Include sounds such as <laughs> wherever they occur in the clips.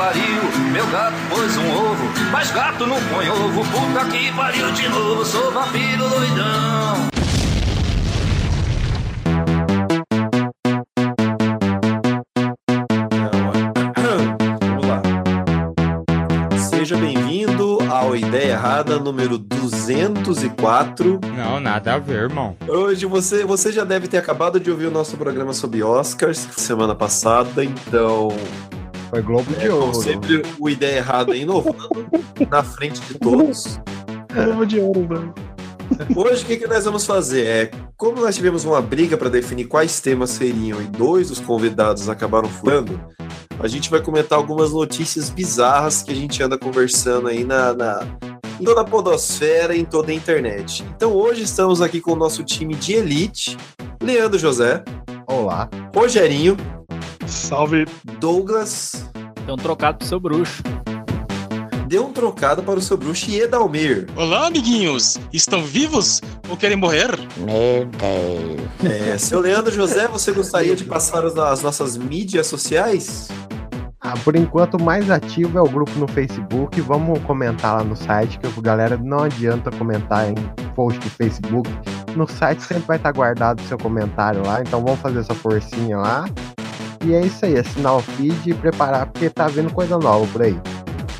pariu, meu gato pôs um ovo, mas gato não põe ovo, puta que pariu de novo, sou vampiro doidão. Vamos lá. Seja bem-vindo ao Ideia Errada número 204. Não, nada a ver, irmão. Hoje você, você já deve ter acabado de ouvir o nosso programa sobre Oscars semana passada, então Foi Globo de é, como Ouro. sempre o Ideia Errada inovando na frente de todos. Globo de Ouro, mano. Hoje o que, que nós vamos fazer? É, como nós tivemos uma briga para definir quais temas seriam e dois dos convidados acabaram furando, a gente vai comentar algumas notícias bizarras que a gente anda conversando aí na, na- em toda a podosfera e em toda a internet. Então hoje estamos aqui com o nosso time de elite, Leandro José, Olá. Rogerinho, Salve. Douglas, Tem um trocado pro seu bruxo. deu um trocado para o seu bruxo e Edalmir. Olá, amiguinhos. Estão vivos ou querem morrer? É, seu Leandro José, você gostaria de passar as, as nossas mídias sociais? Ah, por enquanto, o mais ativo é o grupo no Facebook. Vamos comentar lá no site, que a galera não adianta comentar em post do Facebook. No site sempre vai estar guardado o seu comentário lá, então vamos fazer essa forcinha lá. E é isso aí, assinar o feed e preparar, porque tá vindo coisa nova por aí.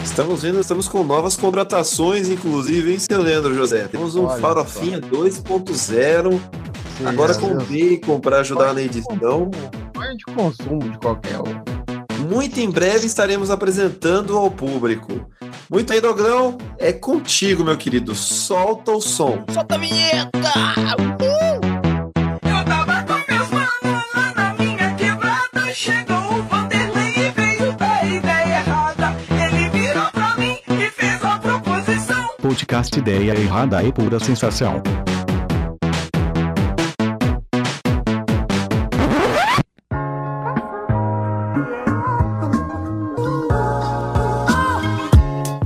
Estamos vendo, estamos com novas contratações, inclusive, hein, seu Leandro José? Temos um Olha Farofinha 2.0, Sim, agora com bacon para ajudar na edição. Sonho de consumo de qualquer um. Muito em breve estaremos apresentando ao público. Muito aí, Dogrão, é contigo, meu querido. Solta o som. Solta a vinheta! Eu Podcast Ideia Errada e Pura Sensação.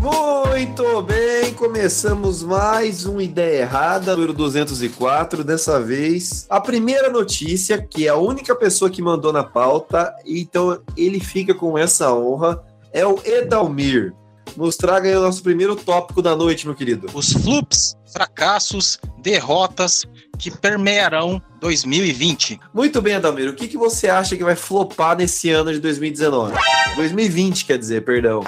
Muito bem, começamos mais um Ideia Errada, número 204. Dessa vez, a primeira notícia, que é a única pessoa que mandou na pauta, então ele fica com essa honra, é o Edalmir. Nos traga aí o nosso primeiro tópico da noite, meu querido. Os flups, fracassos, derrotas que permearão 2020. Muito bem, Edalmir, o que, que você acha que vai flopar nesse ano de 2019? 2020, quer dizer, perdão.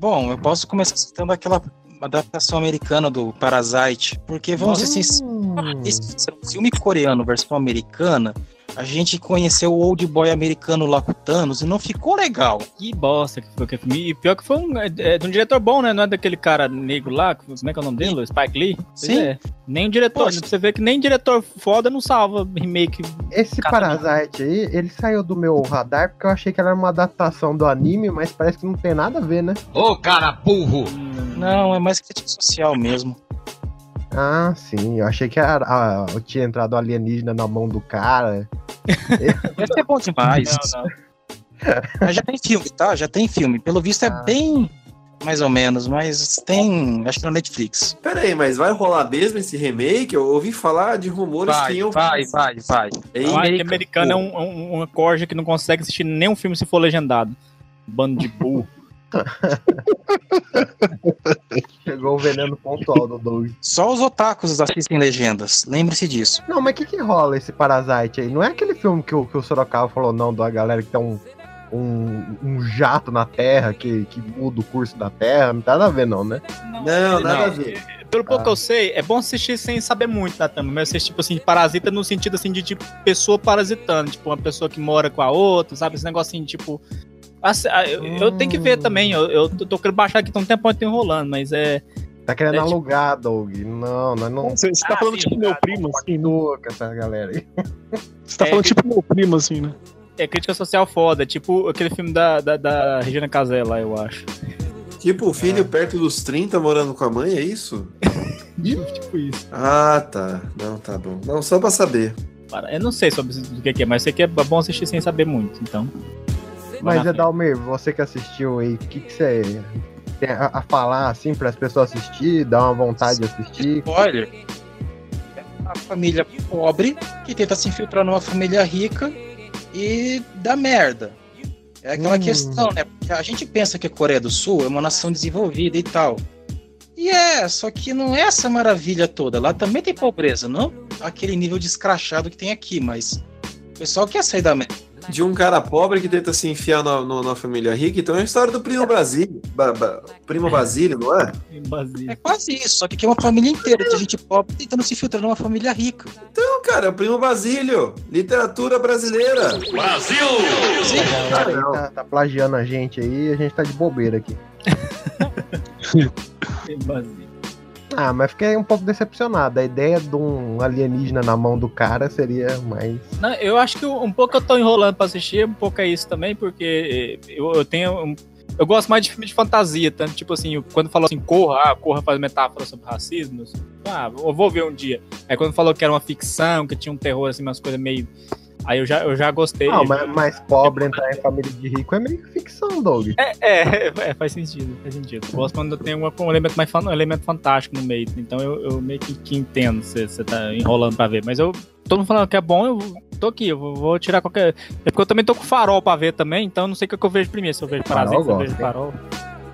Bom, eu posso começar citando aquela adaptação americana do Parasite, porque vamos ser sinceros, Hum, esse filme coreano versão americana, a gente conheceu o old boy americano lá com o Thanos e não ficou legal. Que bosta que foi aquele filme. E pior que foi um, é, é de um diretor bom, né? Não é daquele cara negro lá, como é que é o nome dele? Spike Lee? Pois Sim. é. Nem o diretor. Poxa. Você vê que nem diretor foda não salva remake. Esse Cara, Parasite aí, ele saiu do meu radar porque eu achei que era uma adaptação do anime, mas parece que não tem nada a ver, né? Não, é mais crítica social mesmo. Ah, sim. Eu achei que era, ah, eu tinha entrado alienígena na mão do cara. <laughs> Deve ser bom demais. Não, não. Mas já tem filme, tá? Já tem filme. Pelo visto é Ah. bem mais ou menos, mas tem, acho que na Netflix. Pera aí, mas vai rolar mesmo esse remake? Eu ouvi falar de rumores que Vai, iam... vai, vai, vai. Que Americano. americano é um, um, uma corja que não consegue assistir nenhum filme se for legendado. Bando de burro. <laughs> Chegou o veneno pontual do Doug. Só os otakus assistem legendas. Lembre-se disso. Não, mas o que que rola esse Parasite aí? Não é aquele filme que o, que o Sorocaba falou, não, da galera que tem um, um, um jato na Terra que, que muda o curso da Terra? Não tem nada a ver, não, né? Não, nada Não. a ver. Pelo pouco Ah. que eu sei, é bom assistir sem saber muito da trama, mas assistir, tipo assim, parasita no sentido assim de tipo pessoa parasitando, tipo, uma pessoa que mora com a outra, sabe? Esse negócio assim, tipo. Assim, ah, eu, eu tenho que ver também, eu, eu tô tô querendo baixar aqui, tem um tempo tá enrolando, mas é. Tá querendo É, tipo- alugar, Doug. Não, nós não. Você, você tá Ah, falando sim, tipo meu cara, primo, assim, né? Continua com essa galera aí. Você tá É falando que- tipo meu primo, assim, né? É crítica social foda, tipo aquele filme da, da, da Regina Casé lá, eu acho. Tipo, o filho perto dos 30 morando com a mãe, é isso? <laughs> tipo isso. Ah, tá. Não, tá bom. Não, só pra saber. Para- Eu não sei sobre o que que é, mas sei que é bom assistir sem saber muito, então. Mas, na Edalmir, você que assistiu aí, o que, que você tem a, a falar, assim, para as pessoas assistir, dar uma vontade de assistir? Spoiler. É uma família pobre que tenta se infiltrar numa família rica e dá merda. É aquela Hum. questão, né? Porque a gente pensa que a Coreia do Sul é uma nação desenvolvida e tal. E é, só que não é essa maravilha toda. Lá também tem pobreza, não aquele nível de escrachado que tem aqui, mas o pessoal quer sair da merda. De um cara pobre que tenta se enfiar na, no- na família rica, então é a história do primo Basílio. Ba, Ba- primo Basílio, não é? É quase isso, só que aqui é uma família inteira de gente pobre tentando se filtrar numa família rica. Não, cara, é o primo Basílio. Literatura brasileira. Brasil! A galera aí não. tá, tá plagiando a gente aí e a gente tá de bobeira aqui. <laughs> Em Basília. Ah, mas fiquei um pouco decepcionado. A ideia de um alienígena na mão do cara seria mais. Não, eu acho que um pouco eu tô enrolando pra assistir, um pouco é isso também, porque eu, eu tenho. um- eu gosto mais de filme de fantasia, tanto tipo assim, quando falou assim, Corra, ah, Corra faz metáfora sobre racismo, assim, ah, eu vou ver um dia. Aí quando falou que era uma ficção, que tinha um terror, assim, umas coisas meio. Aí eu já, eu já gostei. Não, mas mais pobre entrar em família de rico é meio ficção, Doug. É, é, faz sentido, faz sentido. Eu gosto quando tem uma, um elemento mais fan- um elemento fantástico no meio. Então eu, eu meio que, que entendo se você tá enrolando pra ver. Mas eu. Todo mundo falando que é bom, eu tô aqui, eu vou, tirar qualquer. É porque eu também tô com farol pra ver também, então eu não sei o que, que eu vejo primeiro. Se eu vejo Farol parasita, se eu gosto, vejo hein? farol.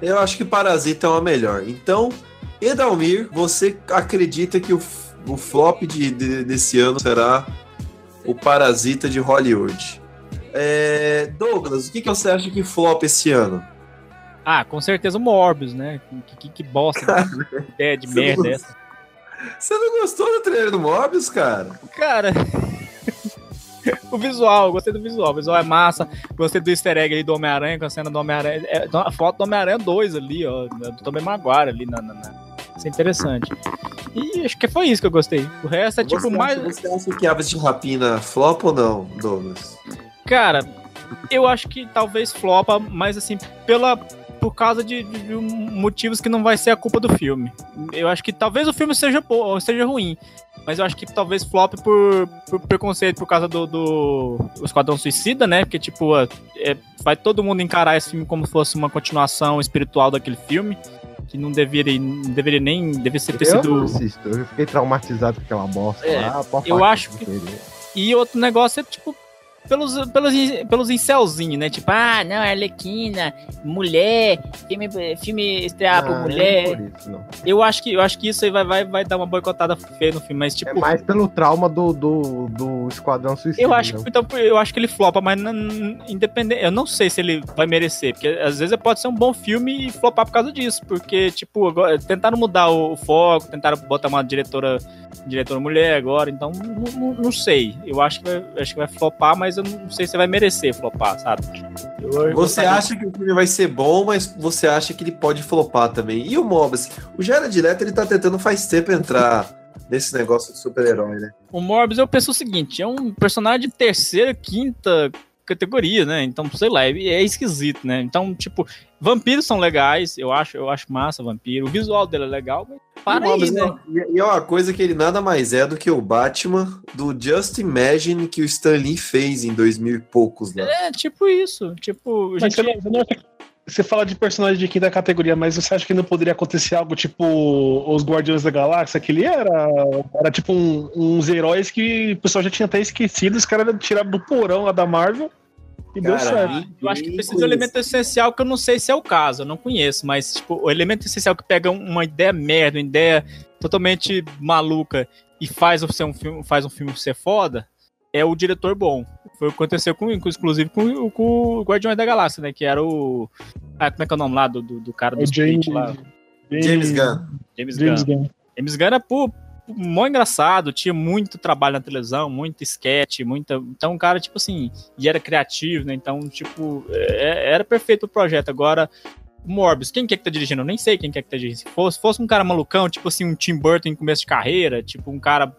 Eu acho que Parasita é uma melhor. Então, Edalmir, você acredita que o, o flop de, de- desse ano será o Parasita de Hollywood? É, Douglas, o que, que você acha que flop esse ano? Ah, com certeza o Morbius, né? Que, que, que bosta, que <laughs> ideia de merda não- é essa. Você não gostou do trailer do Morbius, cara? Cara. <laughs> O visual, gostei do visual. O visual é massa. Gostei do easter egg aí do Homem-Aranha, com a cena do Homem-Aranha. É, a foto do Homem-Aranha 2 ali, ó. Do Tobey Maguire ali na, na, na- Isso é interessante. E acho que foi isso que eu gostei. O resto é tipo você, mais. acha, você acha que Aves de Rapina flop ou não, Douglas? Cara, eu acho que talvez flopa, mas assim, pela. Por causa de, de- de motivos que não vai ser a culpa do filme. Eu acho que talvez o filme seja, ou seja ruim. Mas eu acho que talvez flop por, por preconceito por causa do, do Esquadrão Suicida, né? Porque, tipo, é, vai todo mundo encarar esse filme como se fosse uma continuação espiritual daquele filme. Que não deveria, não deveria nem. Deveria ser ter Eu não sido. assisto, eu fiquei traumatizado com aquela bosta É, lá. eu acho que-. E outro negócio é, tipo, pelos, pelos, pelos incelzinhos, né? Tipo, ah, não, Arlequina, mulher, filme, filme estrear por Ah, mulher. não é por isso, não. Eu acho que, eu acho que isso aí vai, vai, vai dar uma boicotada feia no filme, mas tipo. É mais pelo trauma do, do, do Esquadrão Suicida. Eu acho, né? que, então, eu acho que ele flopa, mas independente. Eu não sei se ele vai merecer, porque às vezes pode ser um bom filme e flopar por causa disso. Porque, tipo, agora, tentaram mudar o, o foco, tentaram botar uma diretora, diretora mulher agora, então não, não- não sei. Eu acho que, vai, acho que vai flopar, mas eu não sei se vai merecer flopar, sabe? Eu- Você acha que o filme vai ser bom, mas você acha que ele pode flopar também. E o Mobius? O Jared Leto, ele tá tentando faz tempo entrar nesse negócio de super-herói, né? O Morbius, eu penso o seguinte: é um personagem de terceira, quinta categoria, né? Então, sei lá, é, é esquisito, né? Então, tipo, vampiros são legais, eu acho, eu acho massa vampiro. O visual dele é legal, mas para aí, né? E e é uma coisa que ele nada mais é do que o Batman do Just Imagine que o Stan Lee fez em 2000 e poucos lá. É, tipo isso. Tipo, Mas gente, você, não, você não você fala de personagem de quinta categoria, mas você acha que não poderia acontecer algo tipo os Guardiões da Galáxia? Que ele era, era tipo um- uns heróis que o pessoal já tinha até esquecido, os caras tiraram do porão lá da Marvel e deu certo. eu acho que precisa de um elemento essencial que eu não sei se é o caso, eu não conheço, mas, tipo, o elemento essencial que pega uma ideia merda, uma ideia totalmente maluca e faz ser um filme, faz um filme ser foda, é o diretor bom. Foi o que aconteceu com, inclusive com, o- com o Guardiões da Galáxia, né? Que era o. Ah, como é que é o nome lá do, do, do cara do Split James, lá? James Gunn. James, James Gunn. Gunn. James Gunn era pô, mó engraçado, tinha muito trabalho na televisão, muito sketch, muita. Então, o cara, tipo assim, e era criativo, né? Então, tipo, é- era perfeito o projeto. Agora, Morbius, quem que é que tá dirigindo? Eu nem sei quem que é que tá dirigindo. Se fosse, fosse um cara malucão, tipo assim, um Tim Burton em começo de carreira, tipo, um cara.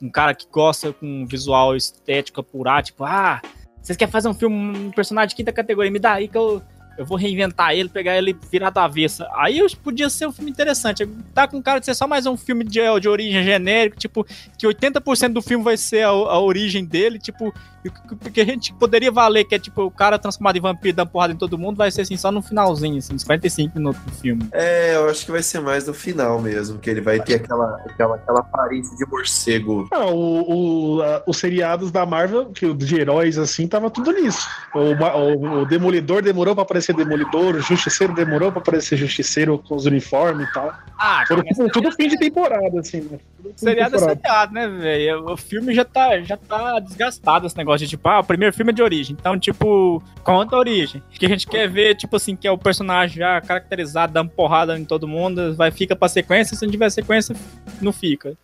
Um cara que gosta com visual estético apurar, tipo, ah, vocês querem fazer um filme, um personagem de quinta categoria, me dá aí que eu, eu vou reinventar ele, pegar ele virado à avessa. Aí podia ser um filme interessante. Tá com cara de ser só mais um filme de, de origem genérico, tipo, que 80% do filme vai ser a, a origem dele, tipo, O que a gente poderia valer, que é tipo o cara transformado em vampiro dando porrada em todo mundo, vai ser assim só no finalzinho, assim, uns 45 minutos do filme. É, eu acho que vai ser mais no final mesmo, que ele vai ter aquela, aquela, aquela aparência de morcego. Ah, o, o- a- os seriados da Marvel, que, de heróis assim, tava tudo nisso. O, o- o Demolidor demorou pra aparecer Demolidor, o Justiceiro demorou pra aparecer Justiceiro com os uniformes e tal. Ah, Foram mas tudo, tudo fim de temporada, assim, né? Seriado é temporada. seriado, né, velho? O filme já tá, já tá desgastado esse negócio de tipo, ah, o primeiro filme é de origem. Então, tipo, conta a origem. O que a gente quer ver, tipo assim, que é o personagem já caracterizado, dando porrada em todo mundo, vai fica pra sequência, se não tiver sequência, não fica.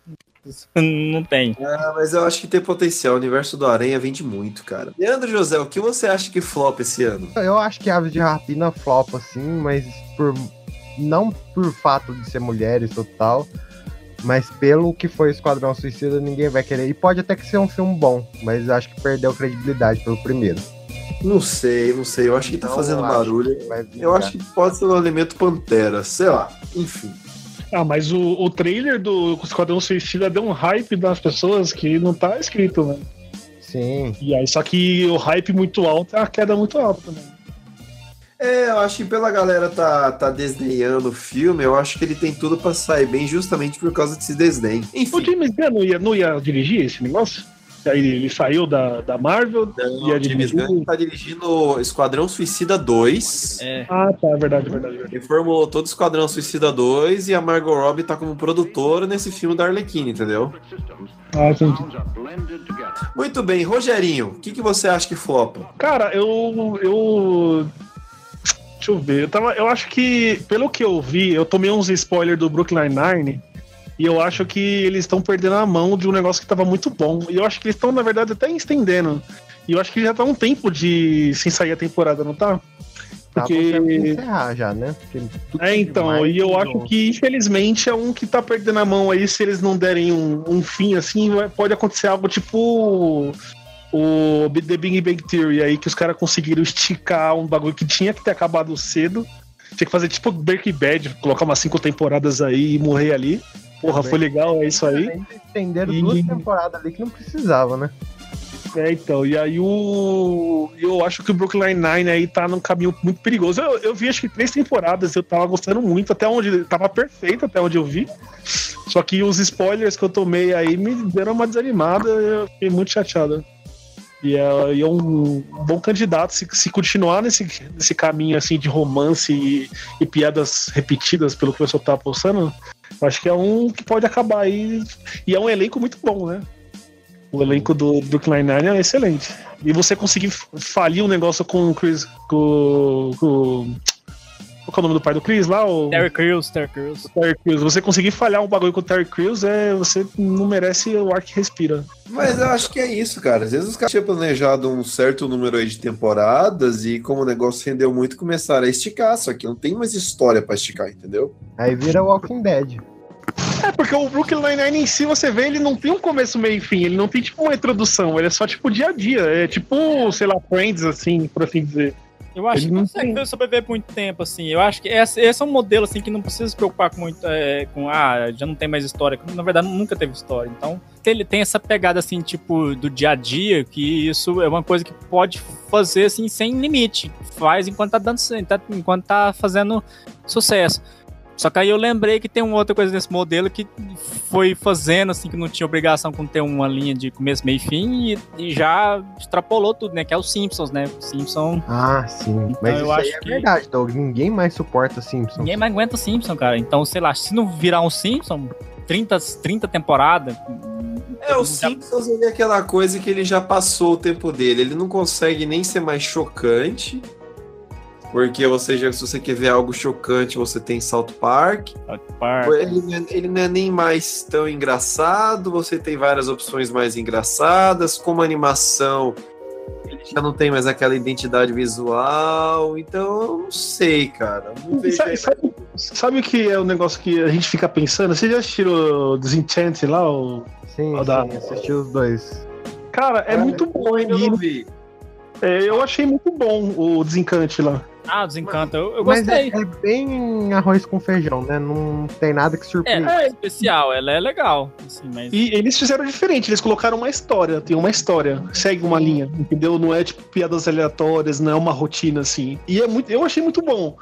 <laughs> Não tem. Ah, mas eu acho que tem potencial. O universo do Aranha vende muito, cara. Leandro José, o que você acha que flop esse ano? Eu acho que Aves de Rapina flopa, assim, mas por não por fato de ser mulheres ou tal, mas pelo que foi Esquadrão Suicida, ninguém vai querer. E pode até que ser um filme bom, mas acho que perdeu credibilidade pelo primeiro. Não sei, não sei. Eu acho que tá Não fazendo barulho. Eu acho que pode ser um elemento Pantera, sei lá. Enfim. Ah, mas o, o trailer do Esquadrão Suicida deu um hype das pessoas que não tá escrito, né? Sim. E aí, só que o hype muito alto é a queda muito alta também. É, eu acho que pela galera tá, tá desdenhando o filme, eu acho que ele tem tudo pra sair bem justamente por causa desse desdém. O Enfim, James Gunn não ia, não ia dirigir esse negócio? Aí ele saiu da, da Marvel. não, ia o James. Gunn tá dirigindo Esquadrão Suicida 2. É. Ah, tá, é verdade, é verdade. verdade. Ele formulou todo o Esquadrão Suicida 2 e a Margot Robbie tá como produtora nesse filme da Arlequina, entendeu? Ah, entendi. Muito bem, Rogerinho, o que, que você acha que flopa? Cara, eu. eu... Deixa eu ver. Eu, tava, eu acho que, pelo que eu vi, eu tomei uns spoilers do Brooklyn Nine. E eu acho que eles estão perdendo a mão de um negócio que tava muito bom. E eu acho que eles estão, na verdade, até estendendo. E eu acho que já tá um tempo de sem sair a temporada, não tá? Tá Porque- porque... encerrar já, né? É, então, e eu acho que, infelizmente, é um que tá perdendo a mão aí. Se eles não derem um, um fim assim, vai- pode acontecer algo tipo o The Big Bang Theory aí, que os caras conseguiram esticar um bagulho que tinha que ter acabado cedo. Tinha que fazer tipo Breaking Bad, colocar umas cinco temporadas aí e morrer ali. Porra, foi legal, é isso aí. Estenderam E- duas temporadas ali que não precisava, né? É, então, e aí o. Eu acho que o Brooklyn Nine aí tá num caminho muito perigoso. Eu, eu vi acho que três temporadas, eu tava gostando muito, até onde. Tava perfeito até onde eu vi. Só que os spoilers que eu tomei aí me deram uma desanimada, eu fiquei muito chateado. E é, e é um bom candidato se, se continuar nesse, nesse caminho assim de romance e, e piadas repetidas pelo que o pessoal tá apostando. eu Acho que é um que pode acabar aí. E é um elenco muito bom, né? O elenco do Brooklyn Nine é excelente. E você conseguir falir um negócio com o Chris. Com. com qual é o nome do pai do Chris lá? O Terry Crews, Terry Crews. Terry Crews. Você conseguir falhar um bagulho com o Terry Crews, é, você não merece o ar que respira. Mas eu acho que é isso, cara. Às vezes os caras tinham planejado um certo número aí de temporadas e como o negócio rendeu muito, começaram a esticar, só que não tem mais história pra esticar, entendeu? Aí vira Walking Dead. É, porque o Brooklyn Nine-Nine em si, você vê, ele não tem um começo, meio e fim. Ele não tem, tipo, uma introdução. Ele é só, tipo, dia a dia. É tipo, sei lá, Friends, assim, por assim dizer. Eu acho Ele que não consegue sobreviver por muito tempo, assim. Eu acho que esse, esse é um modelo, assim, que não precisa se preocupar com muito, é, com, ah, já não tem mais história. Na verdade, nunca teve história. Então, ele tem essa pegada, assim, tipo, do dia a dia, que isso é uma coisa que pode fazer, assim, sem limite. Faz enquanto tá dando, enquanto tá fazendo sucesso. Só que aí eu lembrei que tem uma outra coisa desse modelo que foi fazendo, assim, que não tinha obrigação com ter uma linha de começo, meio e fim, e, e já extrapolou tudo, né? Que é os Simpsons, né? Simpsons Ah, sim. Mas eu isso aí acho é que- verdade, Doug. Ninguém mais suporta Simpsons. Ninguém mais aguenta Simpson, cara. Então, sei lá, se não virar um Simpson, 30, 30 temporadas. É, o Simpsons ele é aquela coisa que ele já passou o tempo dele. Ele não consegue nem ser mais chocante. Porque você já, se você quer ver algo chocante, você tem South Park. Ele, não é- ele não é nem mais tão engraçado, você tem várias opções mais engraçadas, como animação, ele já não tem mais aquela identidade visual, então eu não sei, cara. Não Sabe, sabe- sabe o que é o negócio que a gente fica pensando? Vocês já assistiram o Disenchant lá? O... Sim, Ó, dá- sim, assisti os dois. Cara, é muito bom. Eu E, não vi. é, eu achei muito bom o Desencante lá. Ah, Desencanta. Eu, eu Mas é, gostei. é bem arroz com feijão, né? Não tem nada que É, surpreenda. é especial, ela é legal. Assim, mas... E eles fizeram diferente, eles colocaram uma história, tem uma história, segue uma linha, entendeu? Não é tipo piadas aleatórias, não é uma rotina assim. E é muito, eu achei muito bom.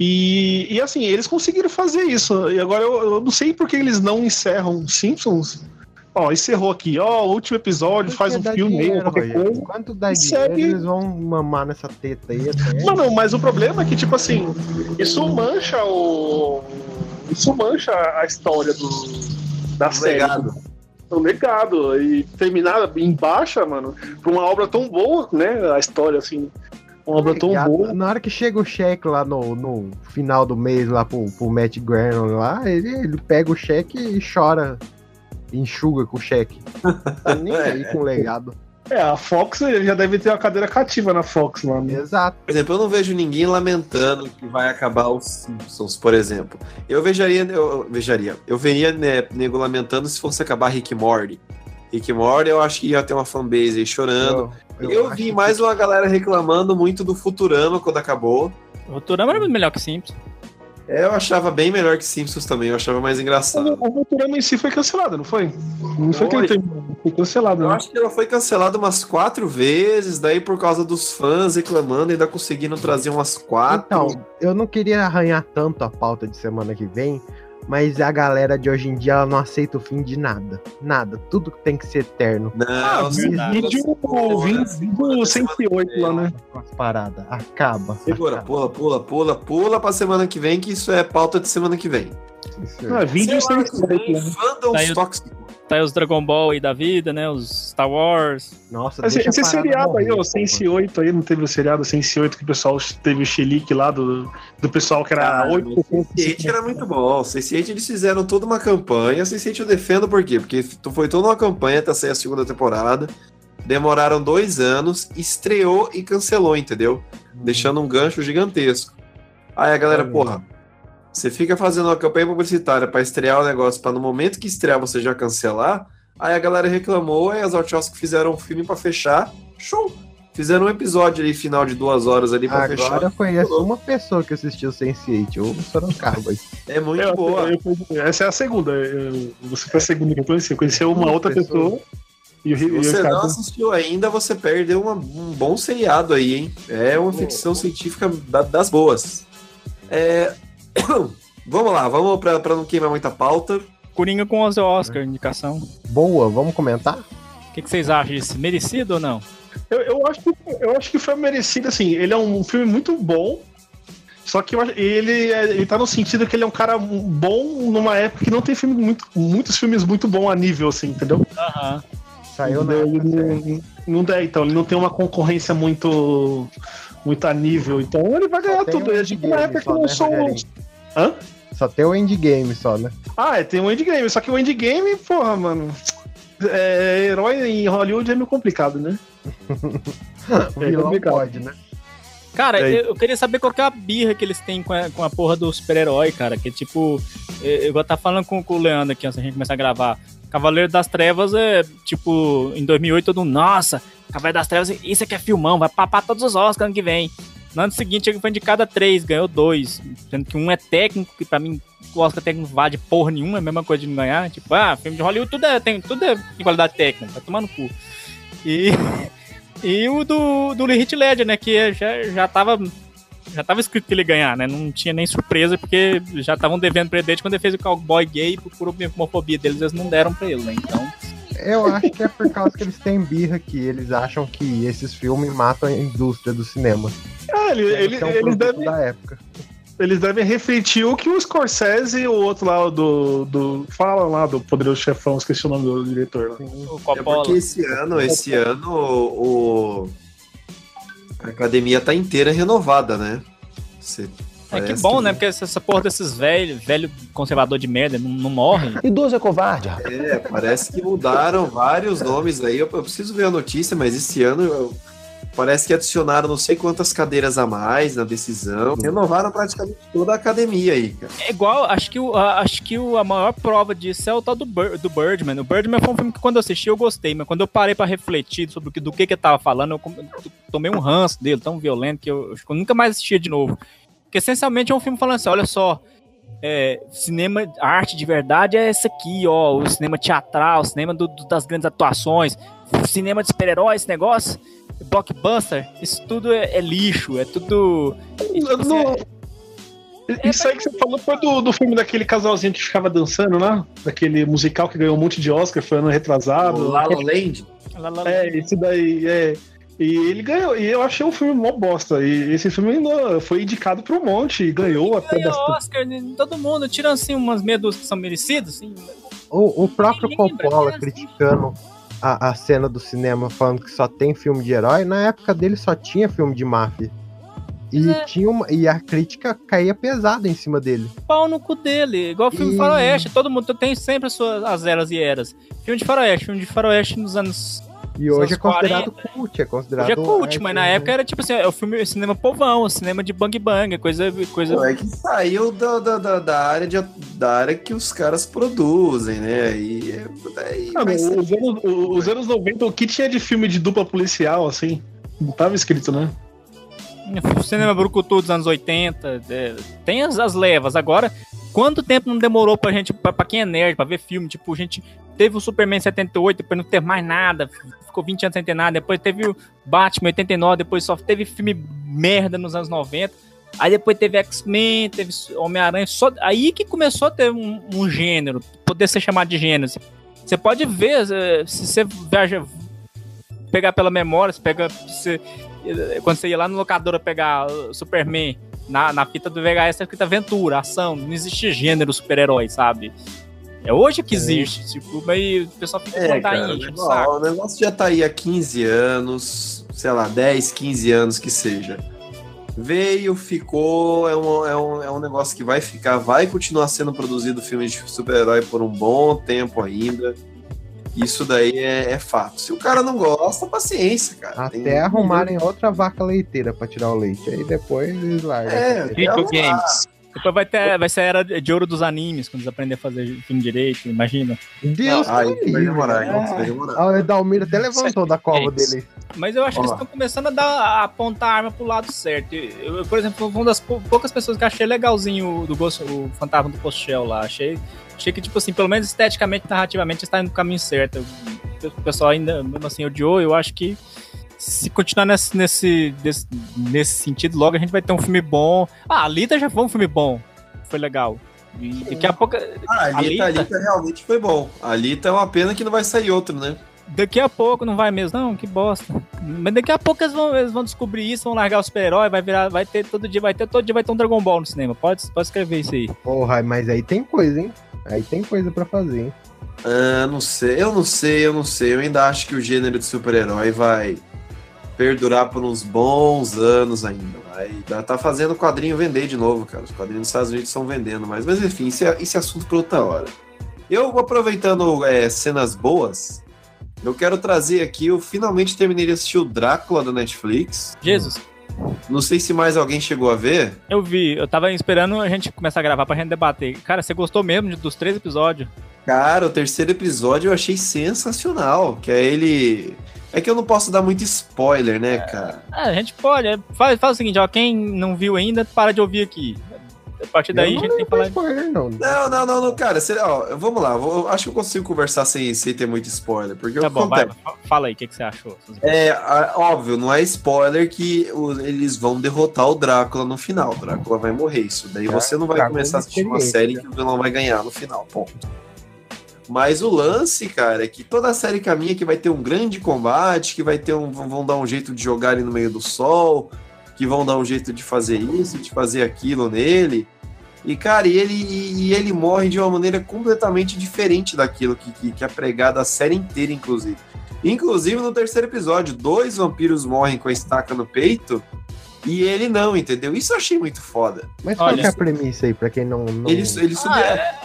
E, e assim, eles conseguiram fazer isso. E agora eu, eu não sei por que eles não encerram Simpsons. Ó, encerrou aqui, ó, o último episódio, faz um dá filme aí, dinheiro, qualquer coisa. Quanto dá dinheiro, segue- eles vão mamar nessa teta aí até. Não, mas o problema é que, tipo assim, isso mancha o. Isso mancha a história do, da série. Legado. O legado. E terminar em baixa, mano, pra uma obra tão boa, né? A história, assim. Uma obra tão boa. Na hora que chega o cheque lá no, no final do mês, lá pro, pro Matt Garner lá, ele, ele pega o cheque e chora. Enxuga com o cheque. <laughs> Tá nem aí com o legado. É, a Fox já deve ter uma cadeira cativa na Fox, mano. Exato. Por exemplo, eu não vejo ninguém lamentando que vai acabar os Simpsons, por exemplo. Eu vejaria, eu vejaria, eu veria né, nego lamentando se fosse acabar Rick e Morty. Rick Morty, eu acho que ia ter uma fanbase aí chorando. Eu, acho vi que- mais uma galera reclamando muito do Futurama quando acabou. O Futurama era muito melhor que Simpsons. É, Eu achava bem melhor que Simpsons também, eu achava mais engraçado. O Futurama em si foi cancelado, não foi? Não foi que ele Foi. terminou, foi cancelado, Eu né? acho que ela foi cancelada umas quatro vezes, daí por causa dos fãs reclamando, ainda conseguindo trazer umas quatro. Então, eu não queria arranhar tanto a pauta de semana que vem, mas a galera de hoje em dia ela não aceita o fim de nada. Nada. Tudo tem que ser eterno. Não, Ah, vídeo, vídeo 108 lá, né? Com as paradas. Acaba. Segura, acaba. pula, pula, pula, pula pra semana que vem, que isso é pauta de semana que vem. Isso Ah, vídeo 108, vem, né? tóxicos. Tá aí os Dragon Ball aí da vida, né? Os Star Wars. Nossa, Esse, deixa esse seriado aí, morrer, ó, pô, Sense 8 aí, não teve o seriado Sense 8 que o pessoal teve o xilique lá do, do pessoal que era Cara, 8 o Sense8 era muito bom. O Sense8 eles fizeram toda uma campanha. O Sense8 eu defendo por quê? Porque foi toda uma campanha até sair a segunda temporada. Demoraram dois anos, estreou e cancelou, entendeu? Deixando um gancho gigantesco. Aí a galera, porra, você fica fazendo uma campanha publicitária pra estrear o negócio, pra no momento que estrear você já cancelar. Aí a galera reclamou, aí as Wachowski fizeram um filme pra fechar. Show! Fizeram um episódio ali, final de duas horas ali pra Agora fechar. eu conheço uma pessoa que assistiu Sense8, o Sorocaba. É muito Eu- boa. eu- eu- essa é a segunda. eu- você foi a segunda que eu conheci. Eu conheci uma Uma outra pessoa. pessoa. E Se e você não assistiu ainda, você perdeu uma- um bom seriado aí, hein? É uma ficção científica da- das boas. É, <coughs> Vamos lá, vamos pra, pra não queimar muita pauta. Coringa com 11 Oscar, indicação. Boa, vamos comentar? O que, que vocês acham disso? Merecido ou não? Eu, eu acho que, eu acho que foi merecido, assim. Ele é um filme muito bom. Só que eu ele, é- ele tá no sentido que ele é um cara bom numa época que não tem filme muito, muitos filmes muito bons a nível, assim, entendeu? Aham. Saiu na Ele época certa. não, não dá, então, ele não tem uma concorrência muito, muito a nível. Então ele vai ganhar tudo. um E a gente na época que só, né, lançou. Rogerinho? Hã? Só tem o endgame só, né? Ah, é, tem o endgame. Só que o endgame, porra, mano. É, herói em Hollywood é meio complicado, né? <laughs> O vilão complicado. pode, né? Cara, E aí? eu, eu queria saber qual que é a birra que eles têm com a, com a porra do super-herói, cara. Que tipo, eu, eu vou estar falando com, com o Leandro aqui antes da gente começar a gravar. Cavaleiro das Trevas é tipo, em 2008 todo mundo, nossa, Cavaleiro das Trevas, isso aqui é filmão, vai papar todos os Oscars ano que vem. No ano seguinte ele foi indicado a três, ganhou dois. Sendo que um é técnico, que pra mim o Oscar técnico não vale porra nenhuma, é a mesma coisa de não ganhar. Tipo, ah, filme de Hollywood tudo é, tem, tudo é de qualidade técnica, vai tomar no cu. E, <laughs> e o do, do Heath Ledger, né, que já, já tava já tava escrito que ele ia ganhar, né? Não tinha nem surpresa, porque já estavam devendo pra ele desde quando ele fez o cowboy gay por homofobia deles, eles não deram pra ele, né? Então, Eu acho que é por causa que eles têm birra que eles acham que esses filmes matam a indústria do cinema. É, ele, ele, é um eles, devem, da época. eles devem refletir o que o Scorsese e o outro lá do. do falam lá do Poderoso Chefão, esqueci o nome do diretor lá. o É porque esse ano, esse ano, o, a academia tá inteira renovada, né? Você- É que bom, né? Porque essa, porra desses velhos, velho conservador de merda, não, não morre. Idoso é covarde, rapaz. É, parece que mudaram vários nomes aí. Eu, eu preciso ver a notícia, mas esse ano eu- Parece que adicionaram não sei quantas cadeiras a mais na decisão. Renovaram praticamente toda a academia aí, cara. É igual, acho que, o, a, acho que o, a maior prova disso é o tal do, Bir- do Birdman. O Birdman foi um filme que quando eu assisti eu gostei, mas quando eu parei pra refletir sobre o que, do que que ele tava falando, eu tomei um ranço dele tão violento que eu, acho que eu nunca mais assistia de novo. Porque essencialmente é um filme falando assim, olha só, é, cinema, arte de verdade é esse aqui, ó, o cinema teatral, o cinema do- do- das grandes atuações, o cinema de super-heróis, esse negócio, blockbuster, isso tudo é, é lixo, é tudo... tipo assim, Não- é- Isso aí que você falou foi do, do filme daquele casalzinho que ficava dançando, né? Daquele musical que ganhou um monte de Oscar, foi ano retrasado. O La La Land. lá, lá, lá. É, esse daí, é. E ele ganhou, e eu achei o filme mó bosta. E esse filme foi indicado pra um monte e ganhou até ganhou bastante. Oscar, né? todo mundo, tirando assim umas dúzia que são merecidas, assim. O, o próprio lembra, Coppola né? criticando a, a cena do cinema, falando que só tem filme de herói, na época dele só tinha filme de máfia. E, é. tinha uma, e a crítica caía pesada em cima dele. Pau no cu dele, igual filme E- faroeste, todo mundo tem sempre as suas as eras e eras. Filme de faroeste, filme de faroeste nos anos... E hoje é considerado cult, é considerado. Hoje é cult, arte, mas na né? época era tipo assim, é o filme, é cinema povão, cinema de bang bang, coisa... coisa... Pô, é que saiu da, da, da, da área de, da área que os caras produzem, né? E é- daí Ah, mas os, anos, os anos 90, o que tinha de filme de dupla policial, assim? Não tava escrito, né? Cinema brucutu dos anos 80, é, tem as, as levas. Agora, quanto tempo não demorou pra gente, pra, pra quem é nerd, pra ver filme? Tipo, a gente teve o Superman em 78, depois não teve mais nada, ficou 20 anos sem ter nada. Depois teve o Batman em 89, depois só teve filme merda nos anos 90. Aí depois teve X-Men, teve Homem-Aranha. Só aí que começou a ter um, um gênero, poder ser chamado de gênero. Você- pode ver, eh, se você viaja, pegar pela memória, você pega. Eh, quando você ia lá no locadora pegar Superman na, na fita do VHS, tá escrito aventura, ação. Não existe gênero super-herói, sabe? É hoje que existe. Tipo, mas o pessoal fica É, cara, o enchendo o saco. negócio- o negócio já tá aí há 15 anos, sei lá, 10, 15 anos que seja. Veio, ficou, é um, é, um, é um negócio que vai ficar, vai continuar sendo produzido filme de super-herói por um bom tempo ainda. Isso daí é, é fato. Se o cara não gosta, paciência, cara. Até Tem- arrumarem outra vaca leiteira pra tirar o leite. Aí depois eles largam. É, Porque- Videogames. Depois vai, ter, vai ser a era de ouro dos animes, quando eles aprenderem a fazer filme direito, imagina. Deus Ah, me isso vai demorar, então, vai. Ah, O Dalmiro até levantou da cova dele. Mas eu acho que Ó. eles estão começando a, dar, a apontar a arma pro lado certo. Eu, eu, por exemplo, uma das pou- poucas pessoas que achei legalzinho o, do Ghost, o Fantasma do Post Shell lá. Achei, achei que, tipo assim, pelo menos esteticamente, narrativamente, está indo no caminho certo. O pessoal ainda, mesmo assim, odiou. Eu acho que se continuar nesse, nesse, desse- nesse sentido, logo a gente vai ter um filme bom. Ah, a Lita já foi um filme bom. Foi legal. E daqui a pouco. Ah, a Alita, Alita? Alita realmente foi bom. A Alita é uma pena que não vai sair outro, né? Daqui a pouco não vai mesmo, não, que bosta. Mas daqui a pouco eles vão, eles vão descobrir isso, vão largar o super-herói, vai virar, vai ter todo dia, vai ter todo dia vai ter um Dragon Ball no cinema. Pode, pode escrever isso aí. Porra, mas aí tem coisa, hein? Aí tem coisa pra fazer, hein? Ah, não sei, eu não sei, eu não sei. Eu ainda acho que o gênero de super-herói vai perdurar por uns bons anos ainda. Vai tá- tá fazendo o quadrinho vender de novo, cara. Os quadrinhos dos Estados Unidos estão vendendo, mas, mas enfim, isso é, isso é assunto para outra hora. Eu, aproveitando é, cenas boas, eu quero trazer aqui, eu finalmente terminei de assistir o Drácula da Netflix. Jesus, Não sei se mais alguém chegou a ver. eu vi, eu tava esperando a gente começar a gravar pra gente debater. Cara, você gostou mesmo dos três episódios? Cara, o terceiro episódio eu achei sensacional, que é ele... É que eu não posso dar muito spoiler, né, cara? Ah, a gente pode. é, Faz, faz o seguinte, ó, quem não viu ainda, para de ouvir aqui. A partir daí a gente tem que falar. spoiler, não. Não, não, não, não, cara, você- ó, vamos lá, vou- acho que eu consigo conversar sem, sem ter muito spoiler, porque Tá bom, vai, fala aí, o que, que você achou? É, a- óbvio, não é spoiler que o- eles vão derrotar o Drácula no final, o Drácula vai morrer, isso daí você não vai Drácula começar a é assistir uma série né? que o vilão vai ganhar no final, ponto. Mas o lance, cara, é que toda a série caminha que vai ter um grande combate, que vai ter um. vão dar um jeito de jogar ele no meio do sol, que vão dar um jeito de fazer isso, de fazer aquilo nele. E, cara, e ele, e, e ele morre de uma maneira completamente diferente daquilo que, que, que é pregado a série inteira, inclusive. Inclusive no terceiro episódio, dois vampiros morrem com a estaca no peito e ele não, entendeu? Isso eu achei muito foda. Mas qual Olha, que é a premissa aí, pra quem não. não... Ele, ele Ah, é,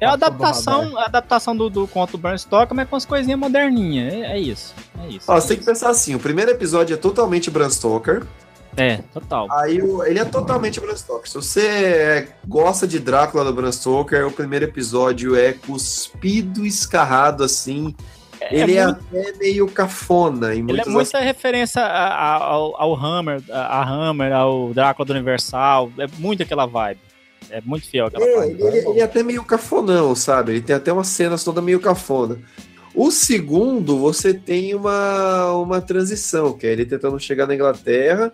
É a adaptação, a adaptação do, do conto do Bram Stoker, mas com as coisinhas moderninhas. É, é isso. É isso. Ó, você tem que pensar assim: o primeiro episódio é totalmente Bram Stoker. É, total. Aí o- ele é totalmente Bram Stoker. Se você é, gosta de Drácula do Bram Stoker, o primeiro episódio é cuspido, escarrado assim. ele é, muito- até meio cafona em Ele é muita referência a- a- ao, ao Hammer, a, a Hammer, ao Drácula do Universal. É muito aquela vibe. É muito fiel aquela É, vibe. ele, ele é até meio cafonão, sabe? Ele tem até umas cenas toda meio cafona. O segundo, você tem uma, uma transição, que é ele tentando chegar na Inglaterra.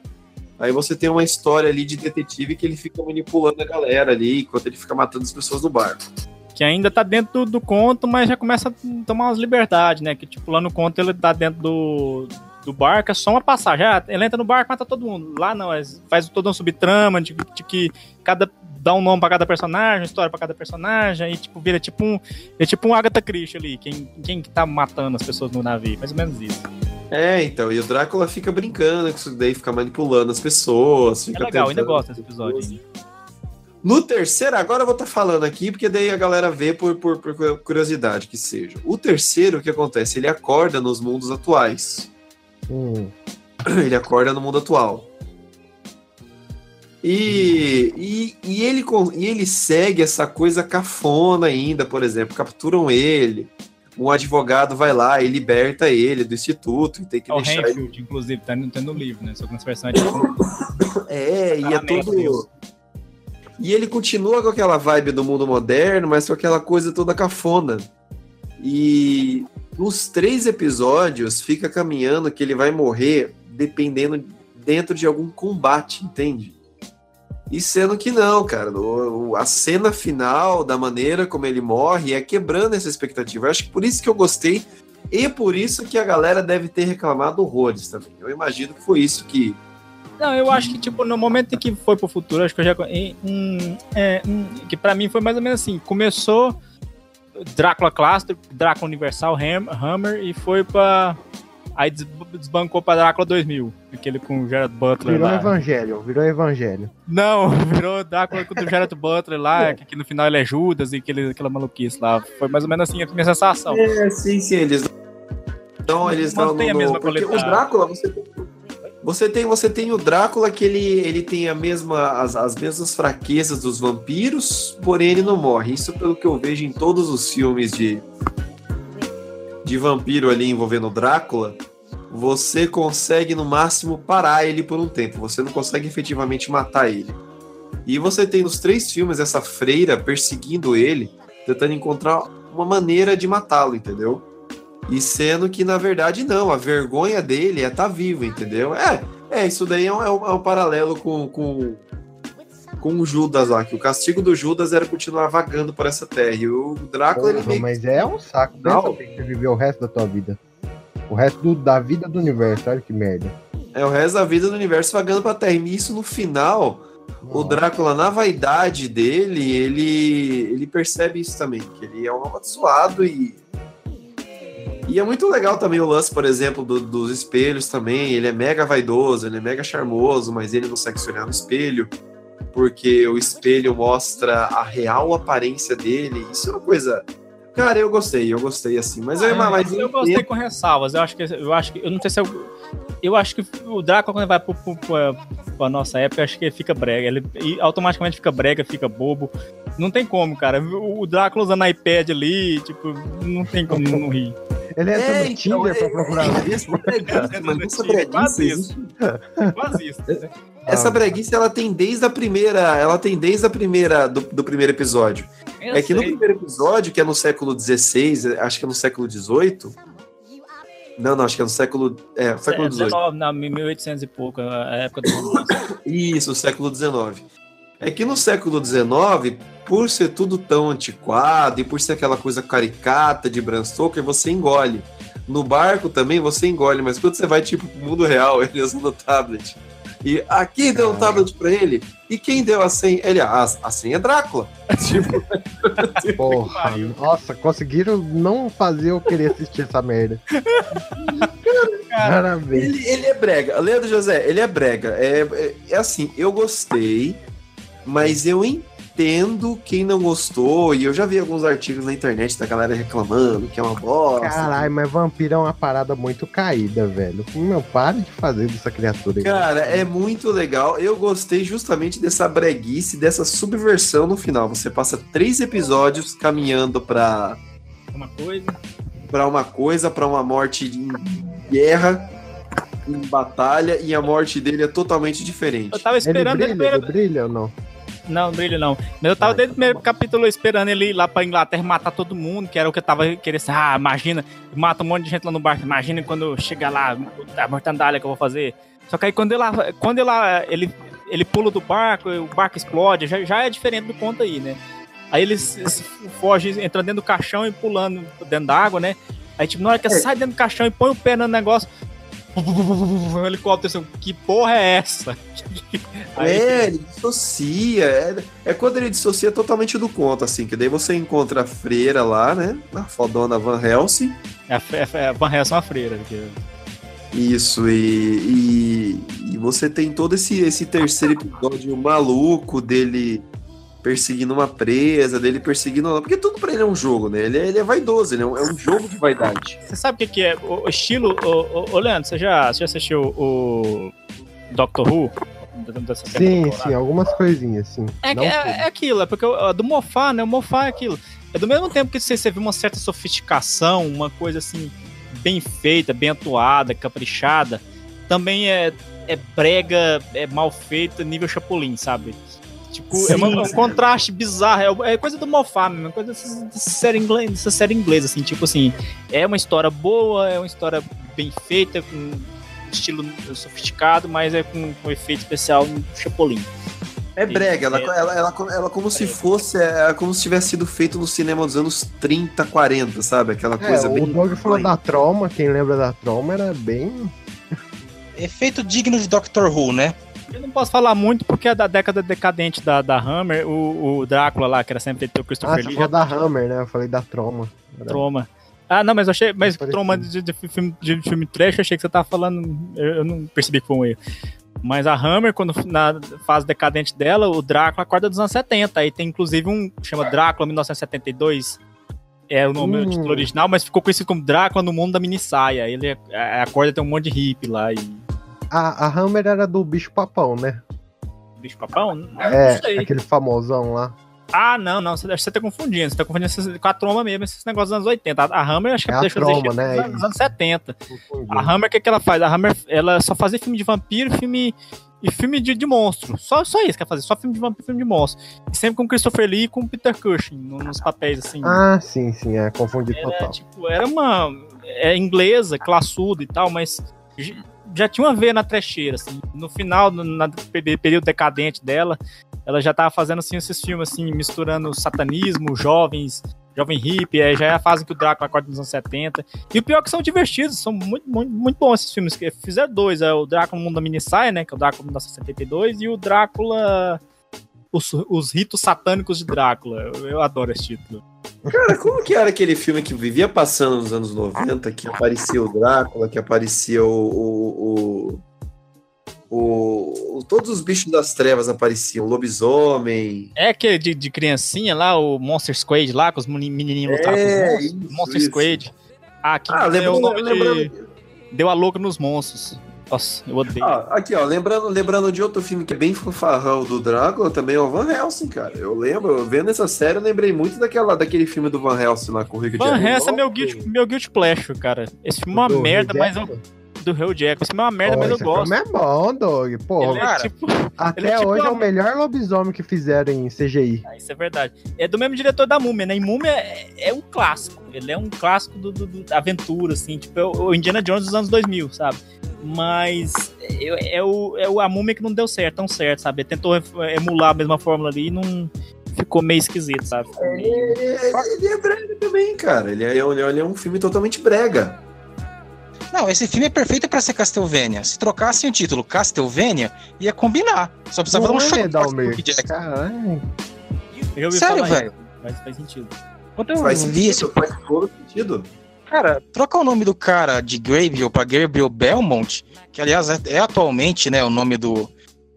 Aí você tem uma história ali de detetive que ele fica manipulando a galera ali, enquanto ele fica matando as pessoas no barco. Que ainda tá dentro do, do conto, mas já começa a tomar umas liberdades, né? Que tipo, lá no conto ele tá dentro do, do barco, é só uma passagem. Ah, ele entra no barco e mata todo mundo. Lá não, faz toda uma subtrama de, de que cada. Dá um nome pra cada personagem, uma história pra cada personagem, e tipo, vira tipo um. É tipo um Agatha Christie ali, quem, quem que tá matando as pessoas no navio, mais ou menos isso. É, então, e o Drácula fica brincando com isso daí, fica manipulando as pessoas. É Fica legal, ainda gosto desse episódio. No terceiro, agora eu vou estar falando aqui, porque daí a galera vê por, por, por curiosidade que seja. O terceiro, o que acontece? Ele acorda nos mundos atuais. Hum, Ele acorda no mundo atual. E, e, e, ele, e ele segue essa coisa cafona ainda, por exemplo. Capturam ele, um advogado vai lá e liberta ele do instituto e tem que É o deixar ele. Inclusive, tá no, tá no livro, né? Só que nessa versão é tipo. É, e é Claramente, todo. E ele continua com aquela vibe do mundo moderno, mas com aquela coisa toda cafona. E nos três episódios fica caminhando que ele vai morrer dependendo dentro de algum combate, entende? E sendo que não, cara. o- a cena final, da maneira como ele morre, é quebrando essa expectativa. Eu acho que por isso que eu gostei. E por isso que a galera deve ter reclamado horrores também. Eu imagino que foi isso que Não, eu acho que, tipo, no momento em que foi pro futuro, acho que eu já. em- um, é, um, que pra mim foi mais ou menos assim: começou Drácula clássico, Drácula Universal, Ham- Hammer, e foi pra. Aí des- desbancou pra Drácula 2000, aquele com o Gerard Butler virou lá. evangelho, virou evangelho. Não, <laughs> virou Drácula com o Gerard Butler lá, que, que no final ele é Judas e aquele, aquela maluquice lá. Foi mais ou menos assim a minha sensação. É, sim, sim, eles então eles estão Mantém a mesma porque o. Drácula você tem, você tem você tem o Drácula que ele, ele tem a mesma as, as mesmas fraquezas dos vampiros, porém ele não morre. Isso pelo que eu vejo em todos os filmes de de vampiro ali envolvendo Drácula, você consegue no máximo parar ele por um tempo. Você não consegue efetivamente matar ele. E você tem nos três filmes essa freira perseguindo ele, tentando encontrar uma maneira de matá-lo, entendeu? E sendo que, na verdade, não. A vergonha dele é estar vivo, entendeu? É, é isso daí é um, é um- é paralelo com, com, com o Judas lá, que o castigo do Judas era continuar vagando por essa terra. E o Drácula, ele Porra, meio mas é um saco. Não. Pensa você viver o resto da tua vida. O resto do- da vida do universo, olha que merda. é o resto da vida do universo vagando pra terra. E isso no final, o Nossa. Drácula, na vaidade dele, ele, ele percebe isso também, que ele é um amaldiçoado e. E é muito legal também o lance, por exemplo, do- dos espelhos também. Ele é mega vaidoso, ele é mega charmoso, mas ele não consegue se olhar no espelho, porque o espelho mostra a real aparência dele. Isso é uma coisa. Cara, eu gostei, eu gostei assim. Mas eu, É, mas eu gostei com ressalvas. Eu acho que eu acho que eu não sei se eu, eu acho que o Drácula quando vai pro, pro, pra, pra nossa época, eu acho que ele fica brega, ele e automaticamente fica brega, fica bobo. Não tem como, cara. O Drácula usando iPad ali, tipo, não tem como não rir. Ele é, É, no então, Tinder pra é- procurar. Essa breguice, mas essa Quase breguice isso. Quase isso. né? Essa breguice ela tem desde a primeira, ela tem desde a primeira do, do primeiro episódio. Eu é que no primeiro episódio, que é no século XVI, acho que é no século XVIII. Não, não, acho que é no século, é, século É, XVIII. 19, não, 1800 e pouco, a época do. <laughs> Isso, século XIX. É que no século XIX, por ser tudo tão antiquado e por ser aquela coisa caricata de Bram Stoker, você engole. No barco também você engole, mas quando você vai tipo pro mundo real, <laughs> ele usando o tablet. E aqui deu um tablet pra ele. E quem deu a senha? Ele, a, a senha é Drácula. <laughs> <laughs> tipo, Porra, pariu. nossa, conseguiram não fazer eu querer assistir essa merda. Parabéns. ele, ele é brega. Leandro José, ele é brega. É, é, é assim, eu gostei, mas eu entendo quem não gostou, e eu já vi alguns artigos na internet da galera reclamando que é uma bosta. Caralho, mas vampiro é uma parada muito caída, velho. Não, para de fazer dessa criatura aí. Cara, é muito legal. Eu gostei justamente dessa breguice, dessa subversão no final. Você passa três episódios caminhando pra, Uma coisa. pra uma coisa, pra uma morte em guerra, em batalha, e a morte dele é totalmente diferente. Eu tava Ele esperando brilha, ele. ele brilha ou não? Não, brilho não. Mas eu tava Ah, desde o primeiro tá bom. capítulo esperando ele ir lá pra Inglaterra matar todo mundo, que era o que eu tava querendo. assim, Ah, imagina, mata um monte de gente lá no barco. Imagina quando chegar lá, a mortandalha que eu vou fazer. Só que aí quando ele, quando ele, ele, ele pula do barco, o barco explode, já, já é diferente do conto aí, né? Aí ele foge, entra dentro do caixão e pulando dentro da água, né? Aí, tipo, na hora que ele sai dentro do caixão e põe o pé no negócio. <laughs> Helicóptero assim, que porra é essa? <laughs> Aí- É, ele dissocia. É, é quando ele dissocia totalmente do conto, assim, que daí você encontra a freira lá, né? A fodona Van Helsing. É, é, a Van Helsing é uma freira. porque- Isso, e, e, e você tem todo esse, esse terceiro episódio maluco dele perseguindo uma presa, dele perseguindo. Porque tudo pra ele é um jogo, né? Ele é, ele é vaidoso, ele é um, é um jogo de vaidade. Você sabe o que, que é? O, o estilo. Ô, Leandro, você já, você já assistiu o Doctor Who? Dessa Sim, temporada? sim, algumas coisinhas, sim. É, é, é aquilo, é porque do Mofá, né? O Mofá é aquilo. É do mesmo tempo que você, você vê uma certa sofisticação, uma coisa assim, bem feita, bem atuada, caprichada, também é, é brega, é mal feita, nível Chapolin, sabe? Tipo, é, uma- é um contraste bizarro, é, é coisa do Mofá mesmo, é coisa dessa, dessa série inglesa, dessa série inglesa, assim, tipo assim, é uma história boa, é uma história bem feita, com estilo sofisticado, mas é com, com efeito especial no Chapolin. É brega, ela, É. ela, ela, ela como se fosse, é, como se tivesse sido feito no cinema dos anos 30, 40, sabe? Aquela É, coisa bem. o Doug falou da Troma, quem lembra da Troma era bem. Efeito digno de Doctor Who, né? Eu não posso falar muito porque é da década decadente da, da Hammer, o, o Drácula lá, que era sempre pelo Ah, Christopher você Lee, já da Hammer, né? Eu falei da Troma. Troma. Ah, não, mas eu achei. Mas Parecido. troma de, de filme, de filme trash, eu achei que você tava falando. Eu, não percebi que foi um erro. Mas a Hammer, quando na fase decadente dela, o Drácula acorda dos anos 70. Aí tem inclusive um que chama Drácula 1972. É o nome Hum. do título original, mas ficou conhecido como Drácula no mundo da mini saia. Ele é, acorda tem um monte de hippie lá e. A, a Hammer era do bicho papão, né? Bicho papão? Não É, sei. aquele famosão lá. Ah, não, não, você, você tá confundindo. Você tá confundindo esses- com a Troma mesmo, esses negócios dos anos 80. A, a Hammer, acho que É a deixou de existir né? nos anos- nos anos 70. Confundi. A Hammer, o que, que ela faz? A Hammer, ela só fazia filme de vampiro filme, e filme de, de monstro. Só, só isso que ela fazia, só filme de vampiro e filme de monstro. E sempre com Christopher Lee e com Peter Cushing no- nos papéis, assim. Ah, sim, sim, é, confundi era, total. tipo, era uma... É inglesa, classuda e tal, mas... Já tinha uma veia na trecheira, assim. No final, no período decadente dela, ela já tava fazendo, assim, esses filmes, assim, misturando satanismo, jovens, jovem hippie, aí já é a fase que o Drácula acorda nos anos 70. E o pior é que são divertidos, são muito, muito, muito bons esses filmes. Fizeram dois, é o Drácula Mundo da Minissaia, né, que é o Drácula 1972, e o Drácula... Os, os ritos satânicos de Drácula. Eu, adoro esse título. Cara, como que era aquele filme que vivia passando nos anos 90, que aparecia o Drácula, que aparecia o. o, o, o- todos os bichos das trevas apareciam, o lobisomem. É aquele de, de criancinha lá, o Monster Squad lá, com os meni- menininhos lutaram com os É, monstros. isso, Monster isso. Squad. Ah, aqui Ah, deu o lembrando, de... lembrando, Deu a louca nos monstros. Nossa, eu odeio. ah, aqui, ó, lembrando, lembrando de outro filme que é bem fanfarrão do Drácula, também é o Van Helsing, cara. Eu lembro, vendo essa série, eu lembrei muito daquela, daquele filme do Van Helsing lá com o Rick Van. Helsing é meu guilty, meu guilty pleasure, cara. Esse filme é uma Do merda, mas eu... Do Hugh Jackman. Esse é uma merda, Pô, mas eu esse gosto. filme é bom, Doug. Pô, Ele é cara. tipo... até ele é tipo hoje é uma- o melhor lobisomem que fizeram em CGI. Ah, isso é verdade. É do mesmo diretor da Múmia, né? E Múmia é, é um clássico. Ele é um clássico do, do- do- da aventura, assim. Tipo, é o, o Indiana Jones dos anos 2000, sabe? Mas é, é o, é o, a Múmia que não deu certo, tão certo, sabe? Ele tentou emular a mesma fórmula ali e não... Ficou meio esquisito, sabe? Ele, ele- ele é brega também, cara. Ele é, ele é um filme totalmente brega. Não, esse filme é perfeito pra ser Castlevania. Se trocassem o título Castlevania, ia combinar. Só precisava dar um Não é, choque Jackman. Caralho. Eu já ouvi Sério, velho? Mas faz sentido. Eu Faz sentido, faz todo sentido. Cara, troca o nome do cara de Gabriel pra Gabriel Belmont, que aliás é, é atualmente né, o nome do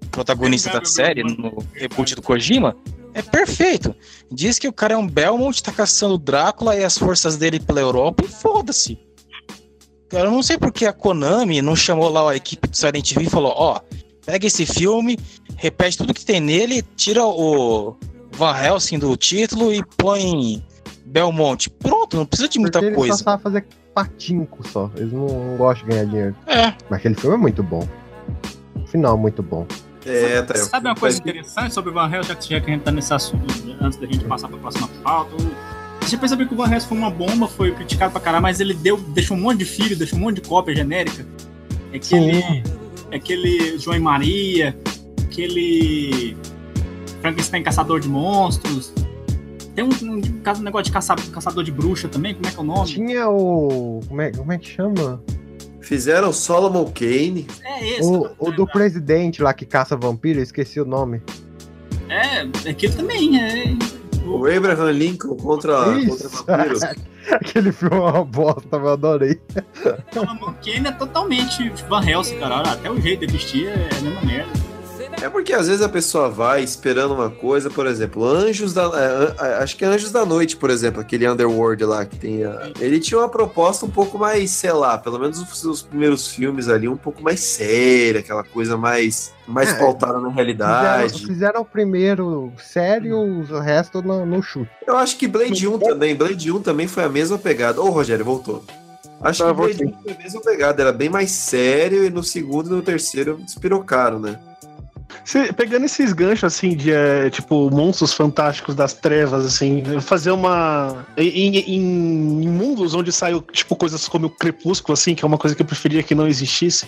protagonista da série no reboot do Kojima, É perfeito. Diz que o cara é um Belmont, tá caçando o Drácula e as forças dele pela Europa e foda-se. Eu não sei porque a Konami não chamou lá a equipe do Silent Hill e falou: ó, pega esse filme, repete tudo que tem nele, tira o Van Helsing do título e põe Belmont. Pronto, não precisa de muita Porque eles coisa. só sabem fazer patinco só. Eles não, não gostam de ganhar dinheiro. É. Mas aquele filme é muito bom. O final é muito bom. É, tá. Sabe uma coisa interessante sobre o Van Helsing, já que já que a gente tá nesse assunto, antes da gente passar pra próxima pauta? Você já percebeu que o Van Helsing foi uma bomba, foi criticado pra caralho, mas ele deu, deixou um monte de filho, deixou um monte de cópia genérica. É aquele, é aquele João e Maria, aquele Frankenstein Caçador de Monstros. Tem um, um, caso- um negócio de caça, caçador de bruxa também, como é que é o nome? Tinha o. Como é, como é que chama? Fizeram Solomon Kane. É esse. O, o do presidente lá que caça vampiro, eu esqueci o nome. É, aquele também, é. O Abraham Lincoln contra, Isso. contra vampiros. <laughs> Aquele filme é uma bosta, eu adorei. O Kane é totalmente Van Helsing, cara. Até o jeito de vestir é a mesma merda. É porque às vezes a pessoa vai esperando uma coisa, por exemplo, Anjos da. é, é, acho que é Anjos da Noite, por exemplo, aquele Underworld lá que tem. a- ele tinha uma proposta um pouco mais, sei lá, pelo menos os, os primeiros filmes ali, um pouco mais séria, aquela coisa mais, mais É, pautada na Fizeram, realidade. fizeram o primeiro sério, o resto no, no chute. Eu acho que Blade 1 também. Blade 1 também foi a mesma pegada. Ô, Rogério, voltou. Acho Tá, que Blade voltei. 1 foi a mesma pegada, era bem mais sério, e no segundo e no terceiro despirocaram, né? Cê- pegando esses ganchos, assim, de, é, tipo, monstros fantásticos das trevas, assim, fazer uma... Em, em- em mundos onde saiu, tipo, coisas como o Crepúsculo, assim, que é uma coisa que eu preferia que não existisse.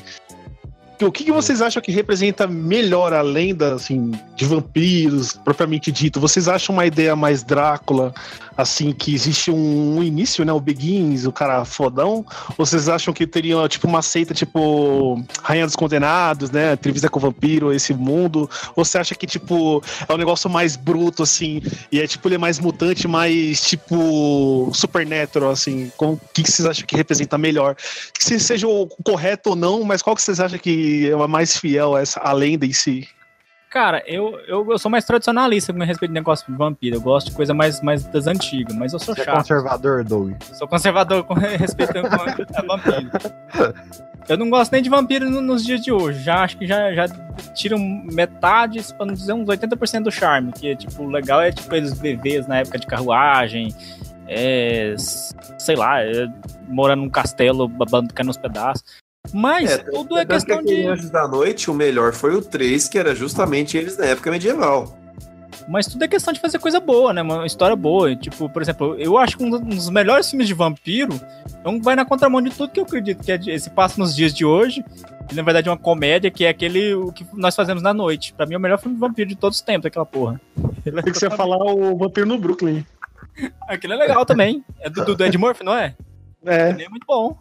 O que, que vocês acham que representa melhor a lenda, assim, de vampiros, propriamente dito? Vocês acham uma ideia mais Drácula, assim, que existe um, início, né? O Begins, o cara fodão? Ou vocês acham que teria, tipo, uma seita, tipo, Rainha dos Condenados, né? Entrevista com o Vampiro, esse mundo? Ou você acha que, tipo, é um negócio mais bruto, assim, e é, tipo, ele é mais mutante, mais, tipo, supernatural, assim? O que, que vocês acham que representa melhor? Que se seja o correto ou não, mas qual que vocês acham que é mais fiel a, essa, a lenda em si? Cara, eu, eu, eu sou mais tradicionalista com respeito ao negócio de vampiro. Eu gosto de coisa mais, mais das antigas, mas eu sou Você é chato. conservador, Doug. Sou conservador com <laughs> respeito a vampiro. Eu não gosto nem de vampiro no- nos dias de hoje. Já acho que já, já tiram metade, pra não dizer uns 80% do charme. Que, tipo, o legal é, tipo, eles bebês na época de carruagem. É, sei lá, é, morando num castelo, babando caindo nos pedaços. Mas tudo é que questão aquele de. Anjos da Noite, o melhor foi o 3, que era justamente eles na época medieval. Mas tudo é questão de fazer coisa boa, né? Uma história boa. Tipo, por exemplo, eu acho que um dos melhores filmes de vampiro é um que vai na contramão de tudo que eu acredito que é de- se passa nos dias de hoje. E, na verdade, é uma comédia que é aquele o que nós fazemos na noite. Pra mim, é o melhor filme de vampiro de todos os tempos, aquela porra. Tem que você falar o Vampiro no Brooklyn. Aquele é legal também. É do, do Ed Murphy, não é? É. Ele é muito bom.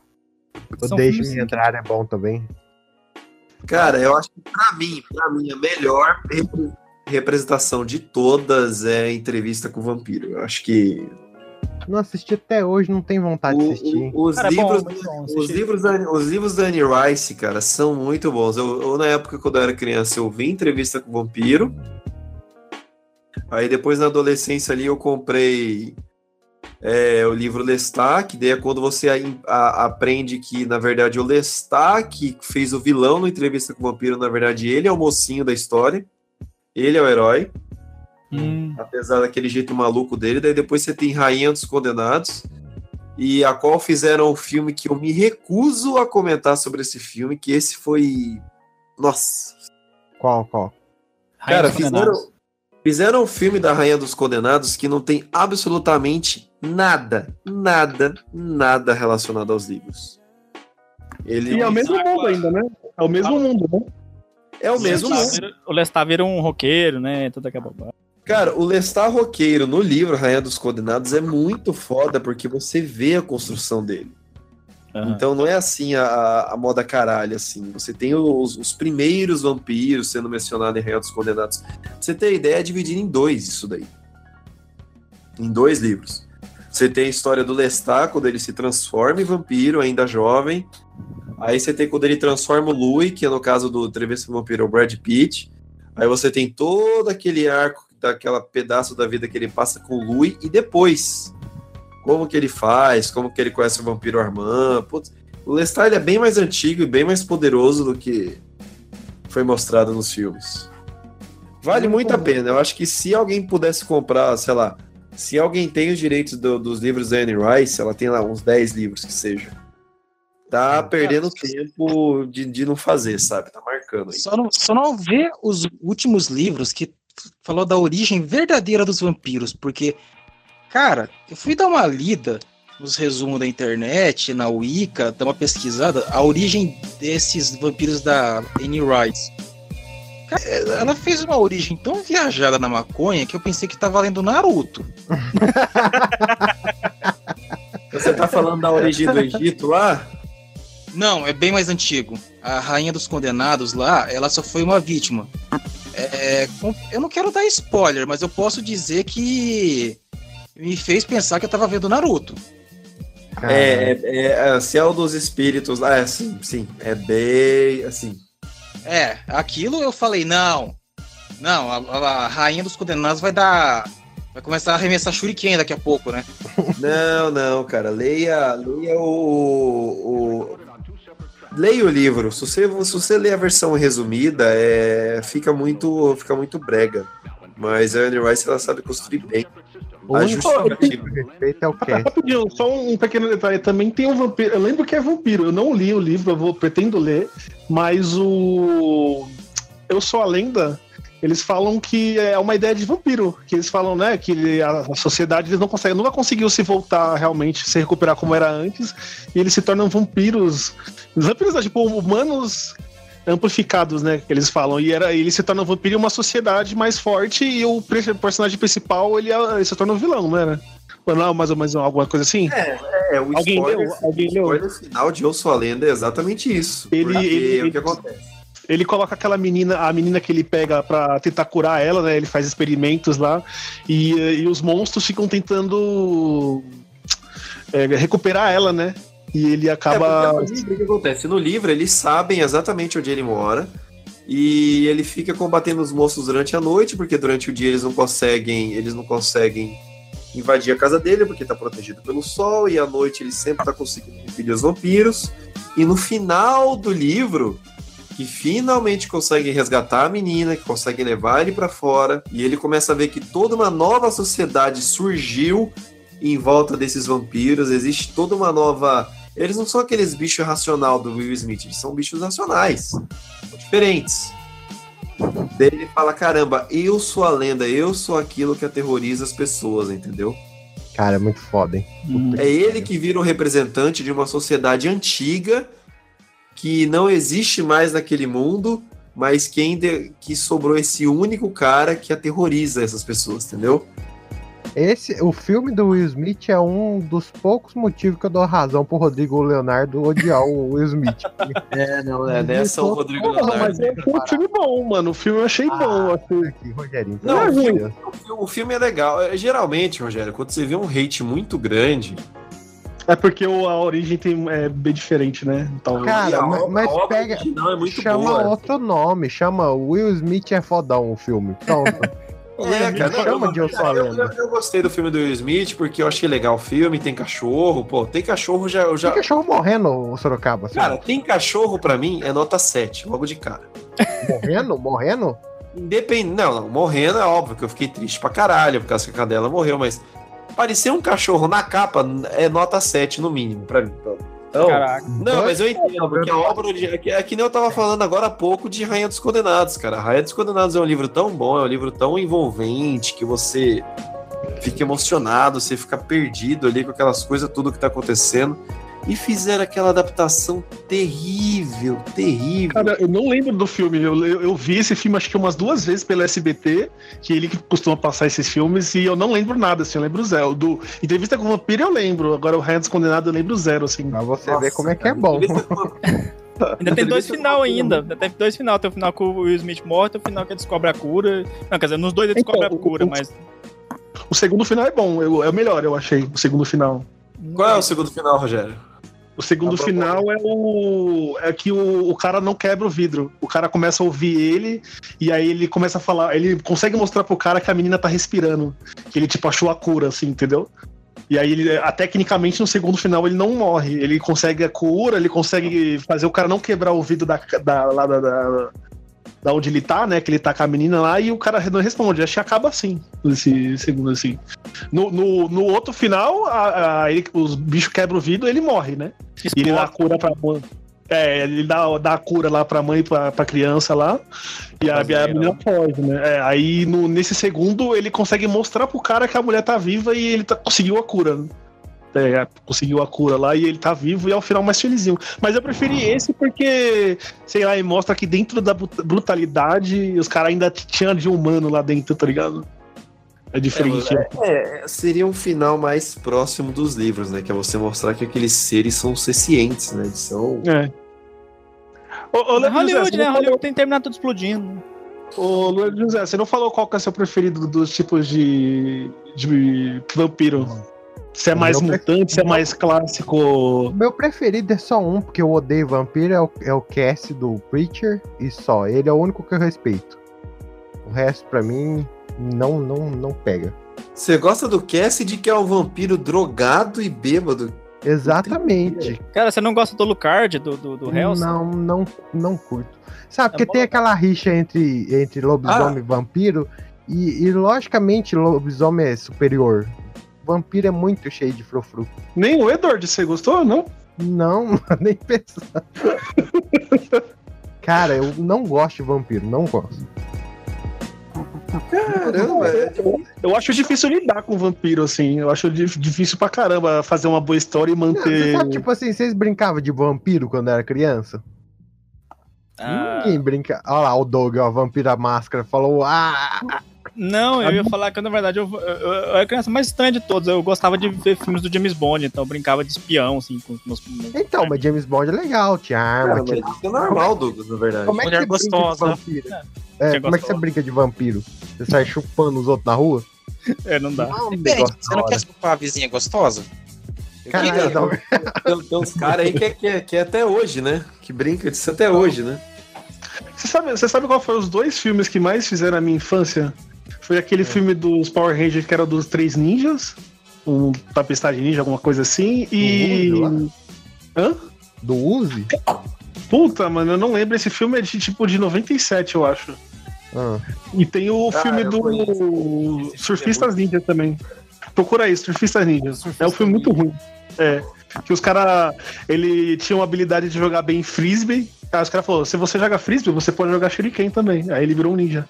O Deixe-me Entrar é bom também. Cara, eu acho que pra mim, pra mim, a melhor repre- representação de todas é a entrevista com o vampiro. Eu acho que Não assisti até hoje, não tenho vontade de o- assistir. o- os, Cara, é bom, livros, muito bom. os, Assisti. livros da, os livros da Anne Rice, cara, são muito bons. Eu, eu, na época, quando eu era criança, eu vi entrevista com o vampiro. Aí depois, na adolescência ali, eu comprei é, o livro Lestat, que daí é quando você a- a- aprende que, na verdade, o Lestat, que fez o vilão no Entrevista com o Vampiro, na verdade, ele é o mocinho da história. Ele é o herói, Hum, apesar daquele jeito maluco dele. Daí depois você tem Rainha dos Condenados, e a qual fizeram um filme que eu me recuso a comentar sobre esse filme, que esse foi... Nossa, Qual, qual? Rainha Cara, fizeram, fizeram um filme da Rainha dos Condenados que não tem absolutamente nada, nada, nada relacionado aos livros. Ele E é o mesmo mundo ainda, né? É o mesmo mundo, né? é o mesmo mundo. O Lestat vira um roqueiro, né? Toda aquela bobagem. Cara, o Lestat Roqueiro no livro Rainha dos Condenados é muito foda porque você vê a construção dele. Aham. Então não é assim a, a moda caralho, assim. Você tem os, os primeiros vampiros sendo mencionados em Rainha dos Condenados. Pra você ter ideia, é dividido em dois isso daí. Em dois livros. Você tem a história do Lestat, quando ele se transforma em vampiro, ainda jovem. Aí você tem quando ele transforma o Louis, que é no caso do Entrevista com o Vampiro, é o Brad Pitt. Aí você tem todo aquele arco daquela pedaço da vida que ele passa com o Louis e depois. Como que ele faz, como que ele conhece o vampiro Armand. Putz, o Lestat ele é bem mais antigo e bem mais poderoso do que foi mostrado nos filmes. Vale muito a pena. Eu acho que se alguém pudesse comprar, sei lá, se alguém tem os direitos do- dos livros da Anne Rice, ela tem lá uns 10 livros que seja. Tá perdendo tempo de, de não fazer, sabe? Tá marcando aí. Só não, só não vê os últimos livros que falou da origem verdadeira dos vampiros, porque, cara, eu fui dar uma lida nos resumos da internet, na Wicca, dar uma pesquisada, a origem desses vampiros da Anne Rice. Cara, Ela fez uma origem tão viajada na maconha que eu pensei que tava lendo Naruto. <laughs> Você tá falando da origem do Egito lá? Não, é bem mais antigo. A Rainha dos Condenados lá, ela só foi uma vítima. É, eu não quero dar spoiler, mas eu posso dizer que me fez pensar que eu tava vendo Naruto. É, é, é Céu dos Espíritos lá, é assim, sim. É bem assim. É, aquilo eu falei, não. Não, a, a Rainha dos Condenados vai dar. Vai começar a arremessar Shuriken daqui a pouco, né? <laughs> Não, não, cara. Leia, leia o, o- Leia o livro. Se você, se você ler a versão resumida, é, fica muito fica muito brega. Mas a Anne Rice ela sabe construir bem. O A único respeito é o. Rapidinho, só um pequeno detalhe. Também tem um vampiro. Eu lembro que é vampiro. Eu não li o livro, eu vou, pretendo ler. Mas o. Eu Sou a Lenda. Eles falam que é uma ideia de vampiro. Que eles falam, né? Que a, a sociedade eles não consegue, nunca conseguiu se voltar realmente, se recuperar como era antes. E eles se tornam vampiros. Vampiros, né, tipo, humanos amplificados, né? Que eles falam. E era, ele se torna um vampiro em uma sociedade mais forte. E o personagem principal ele, é- ele se torna um vilão, né? Não, mais ou menos alguma coisa assim? É, o Alguém spoiler, leu? Alguém spoiler final de Eu Sou a Lenda é exatamente isso. Ele- Porque ele- o que acontece? Ele coloca aquela menina, a menina que ele pega pra tentar curar ela, né? Ele faz experimentos lá e, e os monstros ficam tentando é, recuperar ela, né? E ele É, acaba. no livro, o que acontece? No livro, eles sabem exatamente onde ele mora. E ele fica combatendo os monstros durante a noite, porque durante o dia eles não conseguem, eles não conseguem invadir a casa dele, porque tá protegido pelo sol, e à noite ele sempre tá conseguindo impedir os vampiros. E no final do livro, que finalmente conseguem resgatar a menina, que conseguem levar ele pra fora, e ele começa a ver que toda uma nova sociedade surgiu em volta desses vampiros, existe toda uma nova eles não são aqueles bichos racional do Will Smith, eles são bichos racionais, são diferentes. Daí ele fala: caramba, eu sou a lenda, eu sou aquilo que aterroriza as pessoas, entendeu? Cara, é muito foda, hein? Puta É ele que vira o representante de uma sociedade antiga que não existe mais naquele mundo, mas que ainda que sobrou esse único cara que aterroriza essas pessoas, entendeu? Esse, o filme do Will Smith é um dos poucos motivos que eu dou razão pro Rodrigo Leonardo odiar o Will Smith. <laughs> É, não, é dessa o Rodrigo Porra, mas é um filme bom, mano. O filme eu achei bom. Assim. Aqui, Rogerinho. Não, amor de o Deus. O filme é legal. É, Geralmente, Rogério, quando você vê um hate muito grande, É porque o- a origem tem, é bem diferente, né? Então, Cara, a mas- a pega- original é muito chama boa. outro nome, chama Will Smith é fodão o filme. Pronto. <laughs> É, cara, não, chama eu- de Eu Sou a eu, Lenda. eu- eu gostei do filme do Will Smith porque eu achei legal o filme, tem cachorro, pô, tem cachorro já, eu já... Tem cachorro morrendo, ô Sorocaba. assim, Cara, tem cachorro pra mim é nota 7, logo de cara. morrendo? Morrendo? Independente, não, não, morrendo é óbvio que eu fiquei triste pra caralho por causa que a cadela morreu, mas parecer um cachorro na capa é nota 7 no mínimo pra mim. Então, Caraca. Não, mas eu entendo, porque a obra original. É que, é que nem eu tava falando agora há pouco de Rainha dos Condenados, cara. Rainha dos Condenados é um livro tão bom, é um livro tão envolvente que você fica emocionado, você fica perdido ali com aquelas coisas, tudo que tá acontecendo. E fizeram aquela adaptação terrível, terrível. Cara, eu não lembro do filme. Eu, eu, eu vi esse filme acho que umas duas vezes pelo SBT, que ele que costuma passar esses filmes, e eu não lembro nada, assim, eu lembro zero. Do Entrevista com o Vampiro eu lembro, agora o Rainha Descondenado eu lembro zero, assim. Pra você Nossa, ver como é que é bom. <laughs> Ainda tem dois final ainda. Ainda tem dois final. Tem o final com o Will Smith morto e o final que ele descobre a cura. Não, quer dizer, nos dois ele descobre Então, a cura, o- mas. O segundo final é bom, eu- é o melhor, eu achei, o segundo final. Qual é o segundo final, Rogério? O segundo A final é o. É que o, o cara não quebra o vidro. O cara começa a ouvir ele e aí ele começa a falar. Ele consegue mostrar pro cara que a menina tá respirando. Que ele, tipo, achou a cura, assim, entendeu? E aí, ele, a, tecnicamente, no segundo final, ele não morre. Ele consegue a cura, ele consegue fazer o cara não quebrar o vidro da, da, da, da, da onde ele tá, né? Que ele tá com a menina lá e o cara não responde. Acho que acaba assim, nesse segundo assim. No, no, no outro final, a, a- ele- os bichos quebram o vidro ele morre, né? E ele dá a cura pra mãe. É, ele dá, dá a cura lá pra mãe e pra, pra criança lá. E a, a menina foge, né? É, aí no, nesse segundo ele consegue mostrar pro cara que a mulher tá viva e ele tá- conseguiu a cura. né? É, conseguiu a cura lá e ele tá vivo e é o final mais felizinho. Mas eu preferi esse porque, sei lá, ele mostra que dentro da brut- brutalidade os caras ainda tinham de humano lá dentro, tá ligado? É diferente. É, seria um final mais próximo dos livros, né? Que é você mostrar que aqueles seres são sencientes, né? Eles são. É. Ô, ô, É José, Hollywood, você né? não Hollywood tem que terminar tudo explodindo. falou- Ô, Leandro José, você não falou qual que é o seu preferido dos tipos de, de vampiro? Se é mais Meu mutante, se é mais clássico. Meu preferido é só um, porque eu odeio vampiro, é o, é o Cass do Preacher, e só. Ele é o único que eu respeito. O resto, pra mim, não, não, não pega. Você gosta do Cassidy, que é um vampiro drogado e bêbado? Exatamente. Cara, você não gosta do Lucard, do, do, do Hell's? Não, não, não curto. Sabe, É porque bom. tem aquela rixa entre, entre lobisomem e vampiro, e, e logicamente lobisomem é superior. Vampiro é muito cheio de frufru. Nem o Edward, você gostou, não? Não, <laughs> nem pensar. Cara, eu não gosto de vampiro, não gosto. Caramba, é. Eu acho difícil lidar com vampiro, assim. Eu acho dif- difícil pra caramba fazer uma boa história e Não, manter. sabe, tipo assim, vocês brincavam de vampiro quando era criança? Ah, Ninguém brinca. Olha lá, o Doug, ó, vampiro a máscara, falou: Ah, não, eu ia falar que na verdade eu, eu, eu era a criança mais estranha de todos. Eu gostava de ver filmes do James Bond, então eu brincava de espião, assim, com os meus. então, mas James Bond é legal, tinha arma, Cara, tinha. isso é normal, Douglas, na verdade. Como é que Mulher gostosa. de vampiro? É, É, como é que você brinca de vampiro? Você sai chupando os outros na rua? É, não dá. Não, um Depende, você não quer chupar a vizinha gostosa? Caralho, não. Tem, tem uns caras aí que é, que, é, que é até hoje, né? Que brinca disso até hoje, né? Você sabe, você sabe qual foi os dois filmes que mais fizeram a minha infância? Foi aquele filme dos Power Rangers que era dos Três Ninjas. Um Tempestade Ninja, alguma coisa assim. E. Do Hã? Do Uzi? Puta, mano, eu não lembro. Esse filme é de tipo de 97, eu acho. Ah, E tem o Ah, filme do conheço. É Surfistas Ninja também. Procura aí, Surfistas Ninja. É um filme muito ruim. É. Que os caras. Ele tinha uma habilidade de jogar bem frisbee. Aí os caras falaram: se você joga frisbee, você pode jogar shuriken também. Aí ele virou um ninja.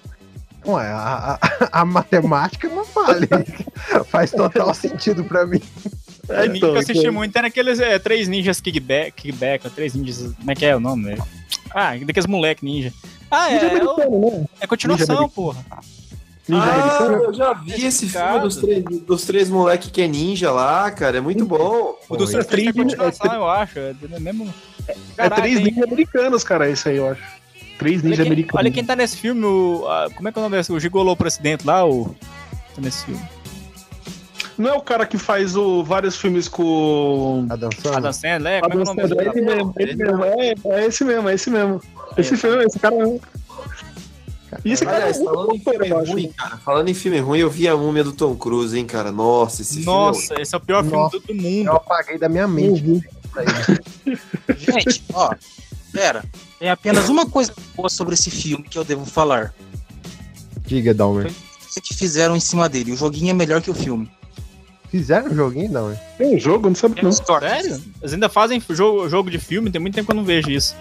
Ué, a, a- <laughs> a matemática não vale. <laughs> Faz total sentido pra mim. É, o ninja que eu assisti muito era aqueles é, três ninjas kickback, kickback, três ninjas. Como é que é o nome? Ah, daqueles moleque ninja. Ah, Ninja é, é, o- americano, né? é continuação, Ninja porra. Ninja ah, americano. eu já vi esse filme Cara. dos três, dos três moleque que é ninja lá, cara. É muito bom. O do Pô, Surfista três é ninja- continuação, eu acho. É é mesmo. É Caraca, três hein? ninjas americanos, cara, esse aí, eu acho. Três Olha ninjas quem, americanos. olha quem tá nesse filme, o, a- como é que é o nome desse? O Gigolô Presidente lá, o. Tá nesse filme. Não é o cara que faz o, vários filmes com. Tá dançando? Adam Sandler, como é que é o nome Adam desse? Sandler, esse mesmo, esse mesmo, é, é esse mesmo, é esse mesmo. Esse filme, esse cara. E esse cara Aliás, é falando em filme acho. ruim, cara. Falando em filme ruim, eu vi a múmia do Tom Cruise, hein, cara. Nossa, esse Nossa, esse é o pior Nossa. filme do, do mundo. Eu apaguei da minha mente. Uhum. Gente, ó, pera. Tem apenas uma coisa boa sobre esse filme que eu devo falar. Diga, Dalmer. O que fizeram em cima dele? O joguinho é melhor que o filme. Fizeram um joguinho, Dalmer? Tem um jogo, não sabe não. Sério? Eles ainda fazem jogo, jogo de filme, tem muito tempo que eu não vejo isso.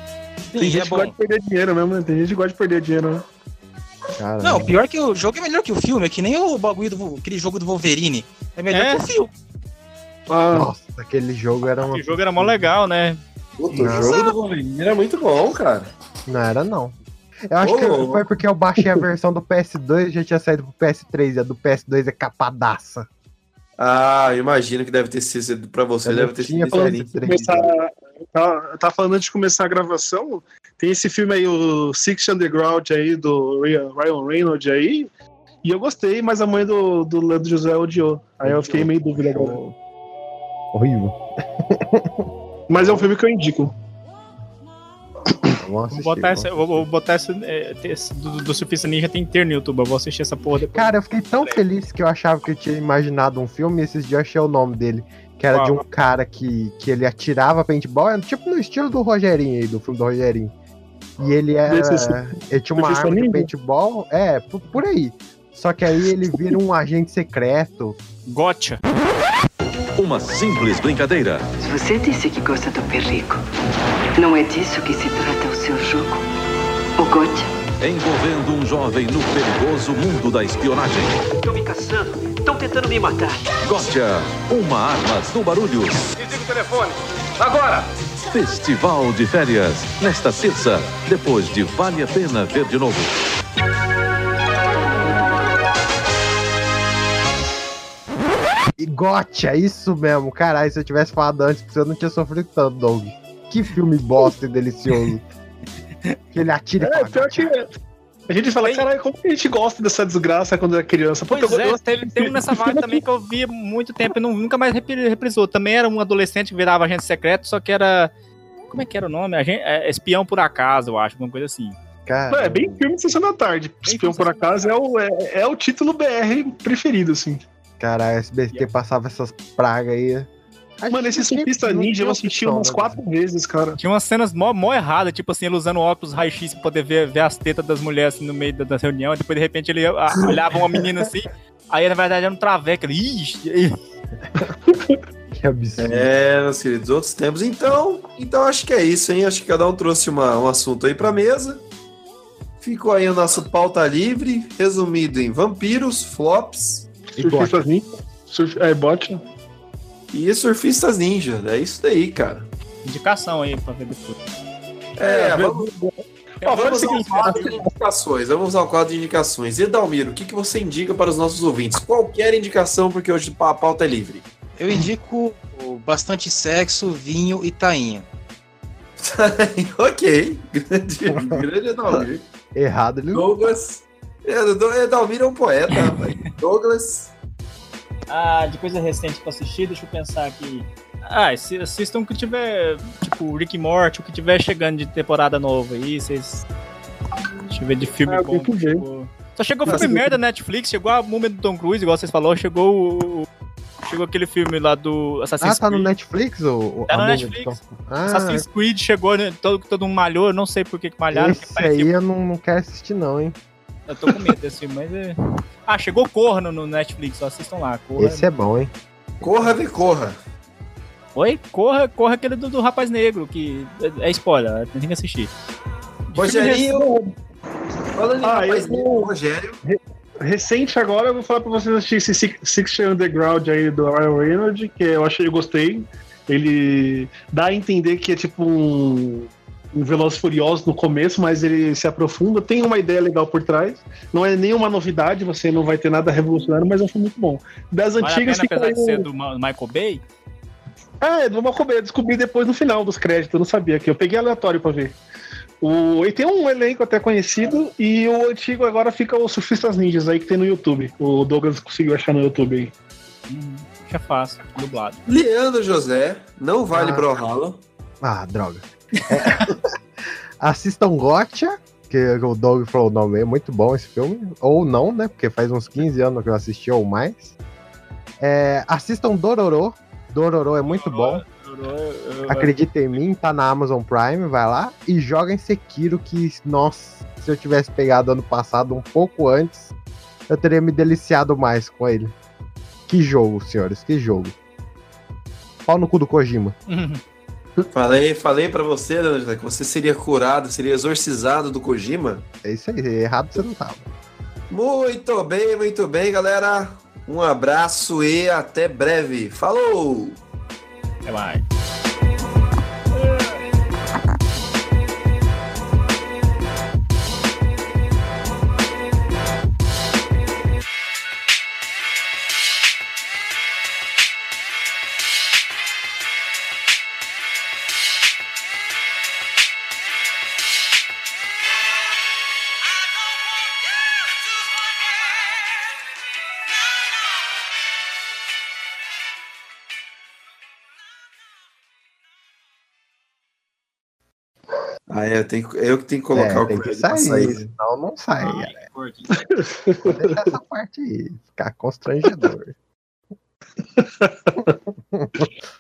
Tem Sim, gente é que gosta de perder dinheiro mesmo, né? Tem gente que gosta de perder dinheiro, né? Cara, Não, pior que o jogo é melhor que o filme. É que nem o bagulho do aquele jogo do Wolverine. É melhor É? que o filme. Ah, Nossa, aquele jogo era uma. O jogo era mó legal, né? Puta, o jogo do Wolverine era muito bom, cara. Não era, não. Eu acho Ô, que foi porque eu baixei a versão do PS2 e já tinha saído pro PS3. E a do PS2 é capadaça. Ah, eu imagino que deve ter sido pra você, Eu deve ter tinha sido diferente. começar. Tá, tá falando antes de começar a gravação. Tem esse filme aí, o Six Underground aí, do Ryan Reynolds aí. E eu gostei, mas a mãe do, do Leandro José odiou. Aí eu fiquei meio dúvida agora. Horrível. <laughs> Mas é um filme que eu indico. Vou assistir, botar, essa, vou, vou botar essa. é, esse do, do Surfista Ninja tem inteiro no YouTube. Eu vou assistir essa porra depois. Cara, eu fiquei tão feliz que eu achava que eu tinha imaginado um filme e esses dias eu achei o nome dele. Que era Qual? de um cara que, que ele atirava paintball, era tipo no estilo do Rogerinho aí, do filme do Rogerinho. E ele era. Desse- Ele tinha uma arma de paintball, é, por, por aí. Só que aí ele vira um agente secreto. Gotcha. Uma simples brincadeira. Você disse que gosta do perrico. Não é disso que se trata o seu jogo? O Gotcha? Envolvendo um jovem no perigoso mundo da espionagem. Estão me caçando. Estão tentando me matar. Gotcha, uma arma do barulho. Desliga o telefone. Agora! Festival de férias. Nesta terça, depois de Vale a Pena Ver de Novo. Gotcha, isso mesmo. Caralho, se eu tivesse falado antes, eu não tinha sofrido tanto, Doug. Que filme bosta e delicioso. <laughs> Que ele atira e É, fala, pior que. A gente fala, caralho, como que a gente gosta dessa desgraça quando era criança? Puta, Pois eu- é, teve, um nessa vibe também que eu via muito tempo e não- nunca mais repri- reprisou. Também era um adolescente que virava agente secreto, só que era. Como é que era o nome? Agente, é, espião por acaso, eu acho, alguma coisa assim. cara. É bem filme de sessão da tarde. Espião por acaso é o, é, é o título BR preferido, assim. Caralho, SBT passava essas pragas aí. Acho Mano, esse surfista ninja eu assisti umas quatro vezes, cara. Tinha umas cenas mó, mó erradas, tipo assim, ele usando óculos raio-x pra poder ver, ver as tetas das mulheres assim, no meio da, da reunião. E depois, de repente, ele ah, olhava uma menina assim. Aí, na verdade, era um traveco. Ele, Ixi, aí- <laughs> Que absurdo. É, meus queridos, outros tempos. Então, então acho que é isso, hein? Acho que cada um trouxe uma- um assunto aí pra mesa. Ficou aí o nosso pauta livre, resumido em vampiros, flops Surfistas ninja. Surf, é, bot. e surfistas ninja. É isso daí, cara. indicação aí pra ver depois. É, vamos, Ó, o vamos ao seguinte, quadro de indicações. Vamos ao quadro de indicações. Edalmiro, o que, que você indica para os nossos ouvintes? Qualquer indicação, porque hoje a pauta é livre. Eu indico bastante sexo, vinho e tainha. <laughs> ok. Grande, grande Edalmiro. Errado ele não. Douglas. É, Edalmiro é um poeta, rapaz. <laughs> Douglas. Ah, de coisa recente pra assistir, deixa eu pensar aqui. Ah, assi- assistam o que tiver, tipo, Rick e Morty, o que tiver chegando de temporada nova aí, vocês. Deixa eu ver de filme Ah, bom. que. Chegou... Só chegou Nossa, filme merda na Netflix, chegou a múmia do Tom Cruise, igual vocês falaram, chegou o. Chegou aquele filme lá do Assassin's Ah, tá no Creed. Netflix? O, o- Tá no Netflix. Tom- Ah, Assassin's Creed chegou, né, todo, todo mundo malhou, eu não sei por que que malharam. esse aí eu não, não quero assistir não, hein? Eu tô com medo desse filme, mas é. Ah, chegou Corra no, Netflix, ó, assistam lá. Corra. Esse é bom, hein? Corra, vê, corra. Oi? Corra, corra aquele do, do rapaz negro, que é, é spoiler, tem que assistir. De Rogerinho. Falando em Ah, rapaz eu- negro, Rogério. Recente agora, eu vou falar pra vocês assistir esse Six- Six Underground aí do Ryan Reynolds, que eu achei, eu gostei. Ele dá a entender que é tipo um, um Velozes Furiosos no começo, mas ele se aprofunda, tem uma ideia legal por trás. Não é nenhuma novidade, você não vai ter nada revolucionário, mas é um filme muito bom. Das Vale a antigas pena, apesar de aí ser do Michael Bay. É, do Malcolm Bay, eu descobri depois no final dos créditos, eu não sabia que eu peguei aleatório pra ver. O, e tem um elenco até conhecido, e o antigo agora fica o Surfistas Ninjas aí que tem no YouTube. O Douglas conseguiu achar no YouTube aí. Uhum, já fácil, dublado. Leandro José. Não vale Ah. Brawlhalla. Ah, droga. É. <laughs> Assistam Gotcha, que o Doug falou o nome, é muito bom esse filme. Ou não, né? Porque faz uns 15 anos que eu assisti ou mais. É, assistam Dororô. Dororô é muito bom. Acredita em mim, tá na Amazon Prime, vai lá. E joguem Sekiro, que, nossa, se eu tivesse pegado ano passado um pouco antes, eu teria me deliciado mais com ele. Que jogo, senhores, que jogo. Pau no cu do Kojima. <laughs> Falei, falei pra você, Leandro José, que você seria curado, seria exorcizado do Kojima. É isso aí, errado você não tava. Muito bem, muito bem, galera. Um abraço e até breve. Falou! Até mais. Ah, é, eu, tenho, eu que tenho que colocar É, o tem que sair, sair. senão não sai, Ai, galera. Vou deixar essa parte aí, ficar constrangedor. <laughs>